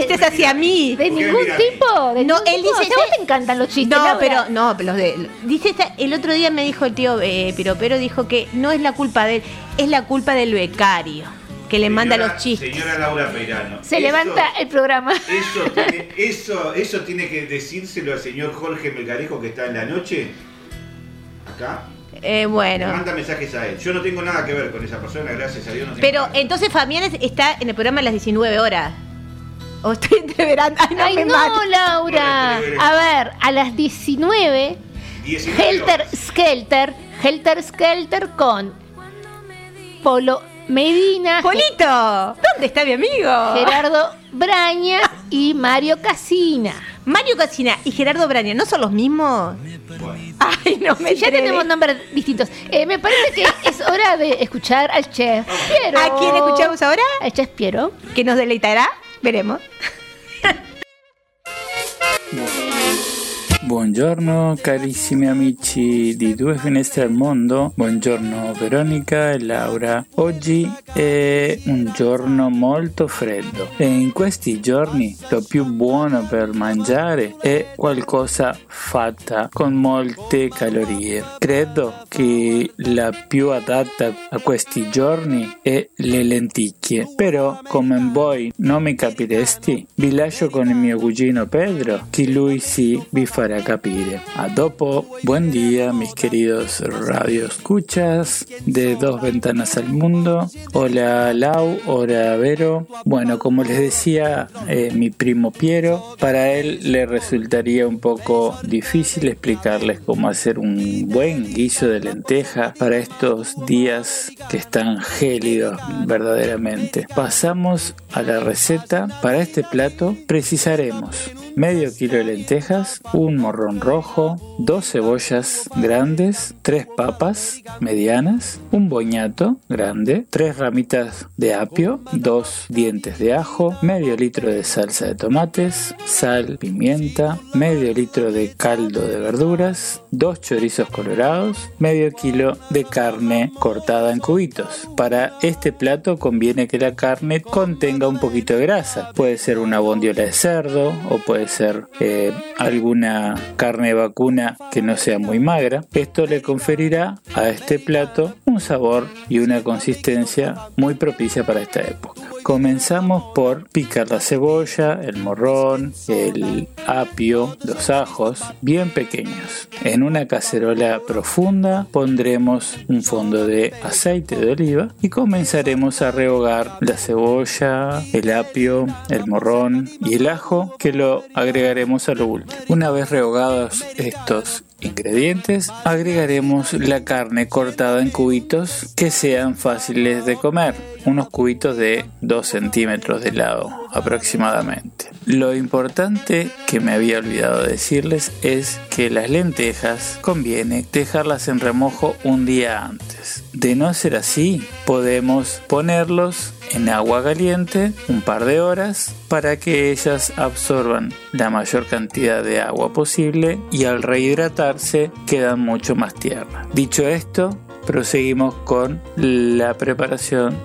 Chistes hacia mí. De ¿Por qué ningún tipo. De No, ningún él tipo. dice O sea, a vos te encantan los chistes. No, Laura. pero no, pero los de dice esta- el otro día me dijo el tío eh, Piropero dijo que no es la culpa de él, es la culpa del becario que le manda Señora- los chistes. Señora Laura Peirano. Se eso- levanta el programa. Eso tiene, eso, eso tiene que decírselo al señor Jorge Melgarejo que está en la noche. Acá. Eh, bueno. Manda mensajes a él. Yo no tengo nada que ver con esa persona, gracias a Dios. No Pero entonces Fabián es- está en el programa a las 19 horas. O estoy entreverando. Ay, no Ay, me no, mates. Laura. A ver, a las 19, 19 Helter Skelter, Helter Skelter con Polo Medina, Polito, ¿dónde está mi amigo? Gerardo Brañas y Mario Casina. Mario Casina y Gerardo Braña, ¿no son los mismos? Ay, no me Ya tenemos nombres distintos. Eh, me parece que es hora de escuchar al chef Piero. ¿A quién escuchamos ahora? Al chef Piero. ¿Que nos deleitará? Veremos. Buongiorno carissimi amici di Due Finestre al Mondo, buongiorno Veronica e Laura. Oggi è un giorno molto freddo e in questi giorni lo più buono per mangiare è qualcosa fatta con molte calorie. Credo che la più adatta a questi giorni è le lenticchie, però come voi non mi capiresti, vi lascio con il mio cugino Pedro, che lui sì vi capire. A dopo, buen día mis queridos radio escuchas de Dos Ventanas al Mundo. Hola Lau, hola Vero. Bueno, como les decía eh, mi primo Piero, para él le resultaría un poco difícil explicarles cómo hacer un buen guiso de lenteja para estos días que están gélidos verdaderamente. Pasamos a la receta. Para este plato precisaremos medio kilo de lentejas, un morrón rojo, dos cebollas grandes, tres papas medianas, un boñato grande, tres ramitas de apio, dos dientes de ajo, medio litro de salsa de tomates, sal, pimienta, medio litro de caldo de verduras, dos chorizos colorados, medio kilo de carne cortada en cubitos. Para este plato conviene que la carne contenga un poquito de grasa. Puede ser una bondiola de cerdo o puede ser eh, alguna carne vacuna que no sea muy magra. Esto le conferirá a este plato un sabor y una consistencia muy propicia para esta época. Comenzamos por picar la cebolla, el morrón, el apio, los ajos bien pequeños. En una cacerola profunda pondremos un fondo de aceite de oliva y comenzaremos a rehogar la cebolla, el apio, el morrón y el ajo que lo agregaremos a lo último. Una vez rehogados estos ingredientes, agregaremos la carne cortada en cubitos que sean fáciles de comer, unos cubitos de 2 centímetros de lado aproximadamente. Lo importante que me había olvidado decirles es que las lentejas conviene dejarlas en remojo un día antes. De no ser así, podemos ponerlos en agua caliente un par de horas para que ellas absorban la mayor cantidad de agua posible y al rehidratarse quedan mucho más tiernas. Dicho esto, proseguimos con la preparación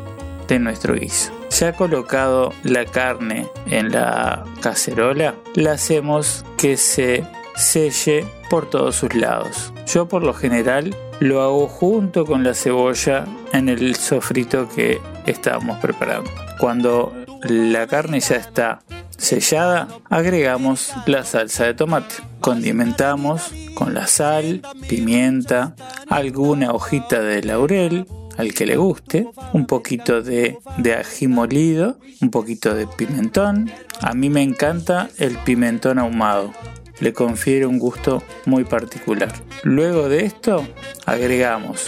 de nuestro guiso. Ya colocado la carne en la cacerola, la hacemos que se selle por todos sus lados. Yo por lo general lo hago junto con la cebolla en el sofrito que estábamos preparando. Cuando la carne ya está sellada, agregamos la salsa de tomate. Condimentamos con la sal, pimienta, alguna hojita de laurel, al que le guste, un poquito de, de, ají molido, un poquito de pimentón. A mí me encanta el pimentón ahumado, le confiere un gusto muy particular. Luego de esto agregamos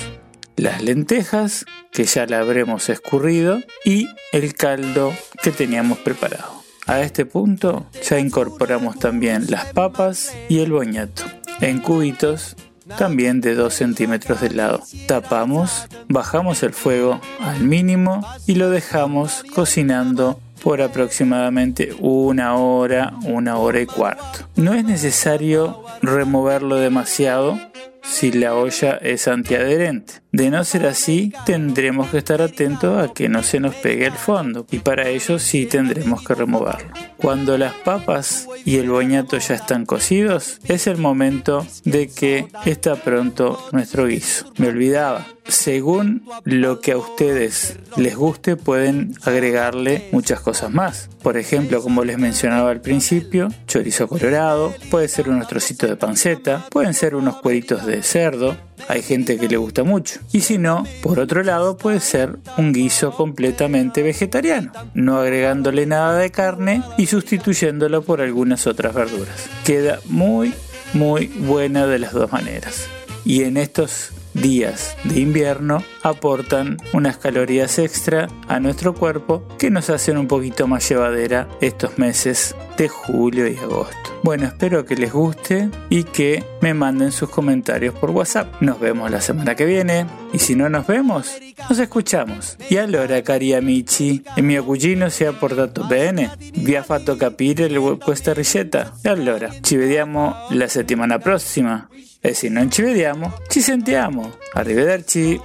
las lentejas que ya la habremos escurrido y el caldo que teníamos preparado. A este punto ya incorporamos también las papas y el boñato en cubitos también de 2 centímetros de lado. Tapamos, bajamos el fuego al mínimo y lo dejamos cocinando por aproximadamente una hora, una hora y cuarto. No es necesario removerlo demasiado si la olla es antiadherente. De no ser así, tendremos que estar atentos a que no se nos pegue el fondo y para ello sí tendremos que removerlo. Cuando las papas y el boñato ya están cocidos, es el momento de que está pronto nuestro guiso. Me olvidaba, según lo que a ustedes les guste pueden agregarle muchas cosas más. Por ejemplo, como les mencionaba al principio, chorizo colorado, puede ser unos trocitos de panceta, pueden ser unos cueritos de cerdo, hay gente que le gusta mucho. Y si no, por otro lado puede ser un guiso completamente vegetariano, no agregándole nada de carne y sustituyéndolo por algunas otras verduras. Queda muy, muy buena de las dos maneras. Y en estos días de invierno aportan unas calorías extra a nuestro cuerpo que nos hacen un poquito más llevadera estos meses de julio y agosto. Bueno, espero que les guste y que me manden sus comentarios por WhatsApp. Nos vemos la semana que viene y si no nos vemos, nos escuchamos. Y allora, cari amici, e mio cugino si è portato bene? Vi ha fatto capire questa ricetta? E allora, ci vediamo la settimana prossima. E se non ci vediamo, ci sentiamo. Arrivederci.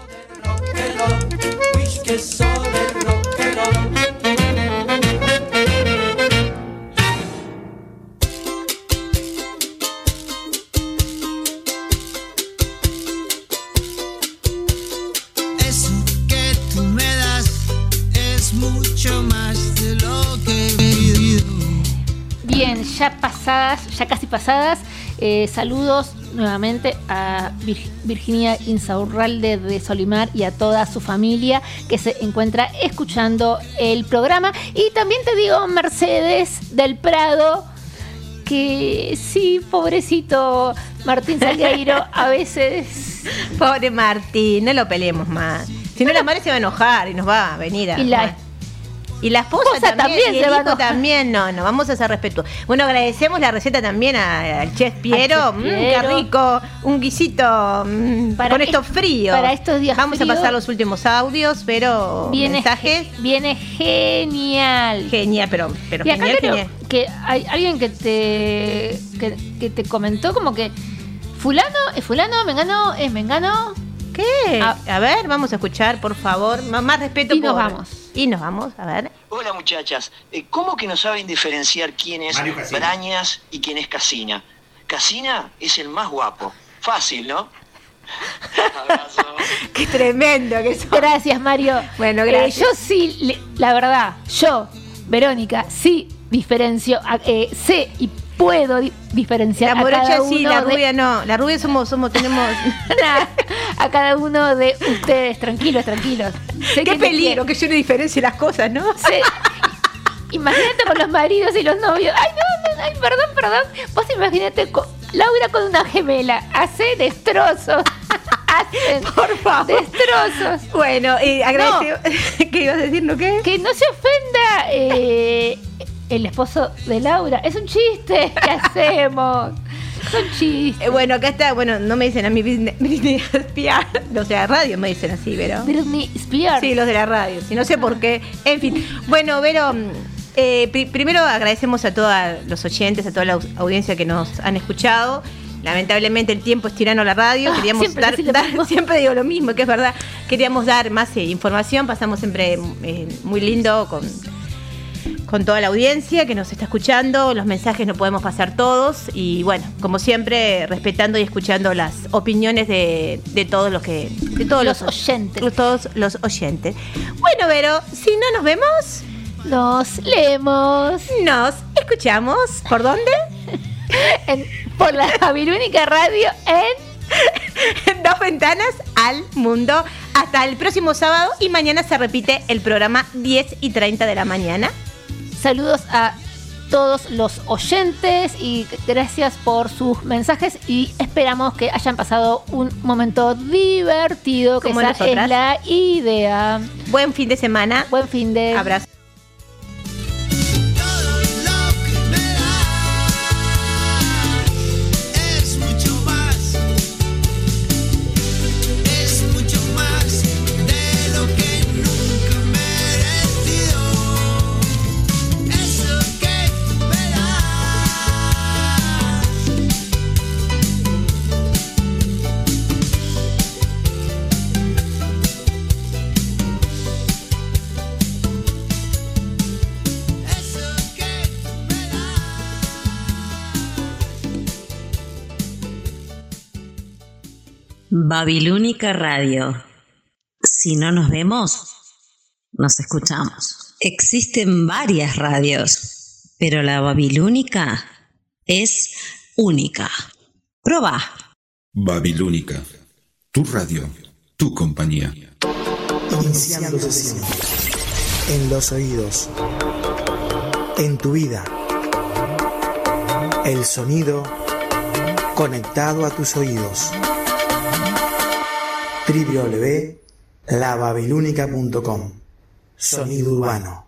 Eso que tú me das es mucho más de lo que he vivido. Bien, ya pasadas, ya casi pasadas, eh, saludos nuevamente a Vir- Virginia Insaurralde de Solimar y a toda su familia que se encuentra escuchando el programa. Y también te digo, Mercedes del Prado, que sí, pobrecito Martín Salgueiro, a veces... Pobre Martín, no lo peleemos más. Si no, la madre se va a enojar y nos va a venir a. Y la- y la esposa, esposa también, también y se el a hijo enojar. también, no, no, vamos a ser respetuosos. Bueno, agradecemos la receta también a- al chef Piero, chef Mm, qué rico, un guisito mm, Para con est- estos fríos. para estos días Vamos a fríos. pasar los últimos audios, pero Viene, mensajes. viene genial. Genial, pero, pero y acá genial, creo genial. que hay alguien que te que, que te comentó como que fulano es fulano, mengano es mengano. ¿Qué? A, ver, vamos a escuchar, por favor. M- Más respeto Y nos vamos. Y nos vamos, a ver. Hola muchachas, Eh, ¿cómo que no saben diferenciar quién es. Brañas y quién es Casina? Casina es el más guapo. Fácil, ¿no? Qué tremendo que sos. Gracias, Mario. Bueno, Eh, gracias. yo sí, la verdad, yo, Verónica, sí diferencio, a- eh, sé y puedo di- diferenciar La a cada uno sí, la de- rubia no. La rubia somos, somos, tenemos. a cada uno de ustedes, tranquilos, tranquilos. Sé Qué peligro que yo no diferencie las cosas, ¿no? Sí. Imagínate con los maridos y los novios. Ay, no, no, ay, perdón, perdón. Vos imagínate con Laura con una gemela. Hace destrozos. Hacen Por favor. destrozos. Bueno, y agradece. ¿Qué ibas a decir, no qué? Que no se ofenda eh, el esposo de Laura. Es un chiste. ¿Qué hacemos? Son chistes. Eh, bueno, acá está, bueno, no me dicen a mí Britney, Spears, los de la radio me dicen así, pero. Britney Spears. Sí, los de la radio, sí, no sé por qué. En fin, bueno, Vero, eh, pri- primero agradecemos a todos los oyentes, a toda la au- audiencia que nos han escuchado. Lamentablemente el tiempo es tirano a la radio. Ah, Queríamos siempre dar, siempre digo lo mismo, que es verdad. Queríamos dar más eh, información. Pasamos siempre eh, muy lindo con, con toda la audiencia que nos está escuchando. Los mensajes no podemos pasar todos. Y bueno, como siempre, respetando y escuchando las opiniones de, de todos los que. De todos los, Los oyentes. Todos los oyentes. Bueno, Vero, si no nos vemos. Nos leemos. Nos escuchamos. ¿Por dónde? En- por la Babilónica Radio en Dos ventanas al mundo. Hasta el próximo sábado y mañana se repite el programa 10 y 30 de la mañana. Saludos a todos los oyentes y gracias por sus mensajes y esperamos que hayan pasado un momento divertido, que Como esa nosotras. es la idea. Buen fin de semana. Buen fin de... Abrazo. Babilónica Radio. Si no nos vemos, nos escuchamos. Existen varias radios, pero la Babilónica es única. Proba. Babilónica. Tu radio. Tu compañía. Iniciando sesión. En los oídos. En tu vida. El sonido conectado a tus oídos. www.lababilúnica.com Sonido urbano.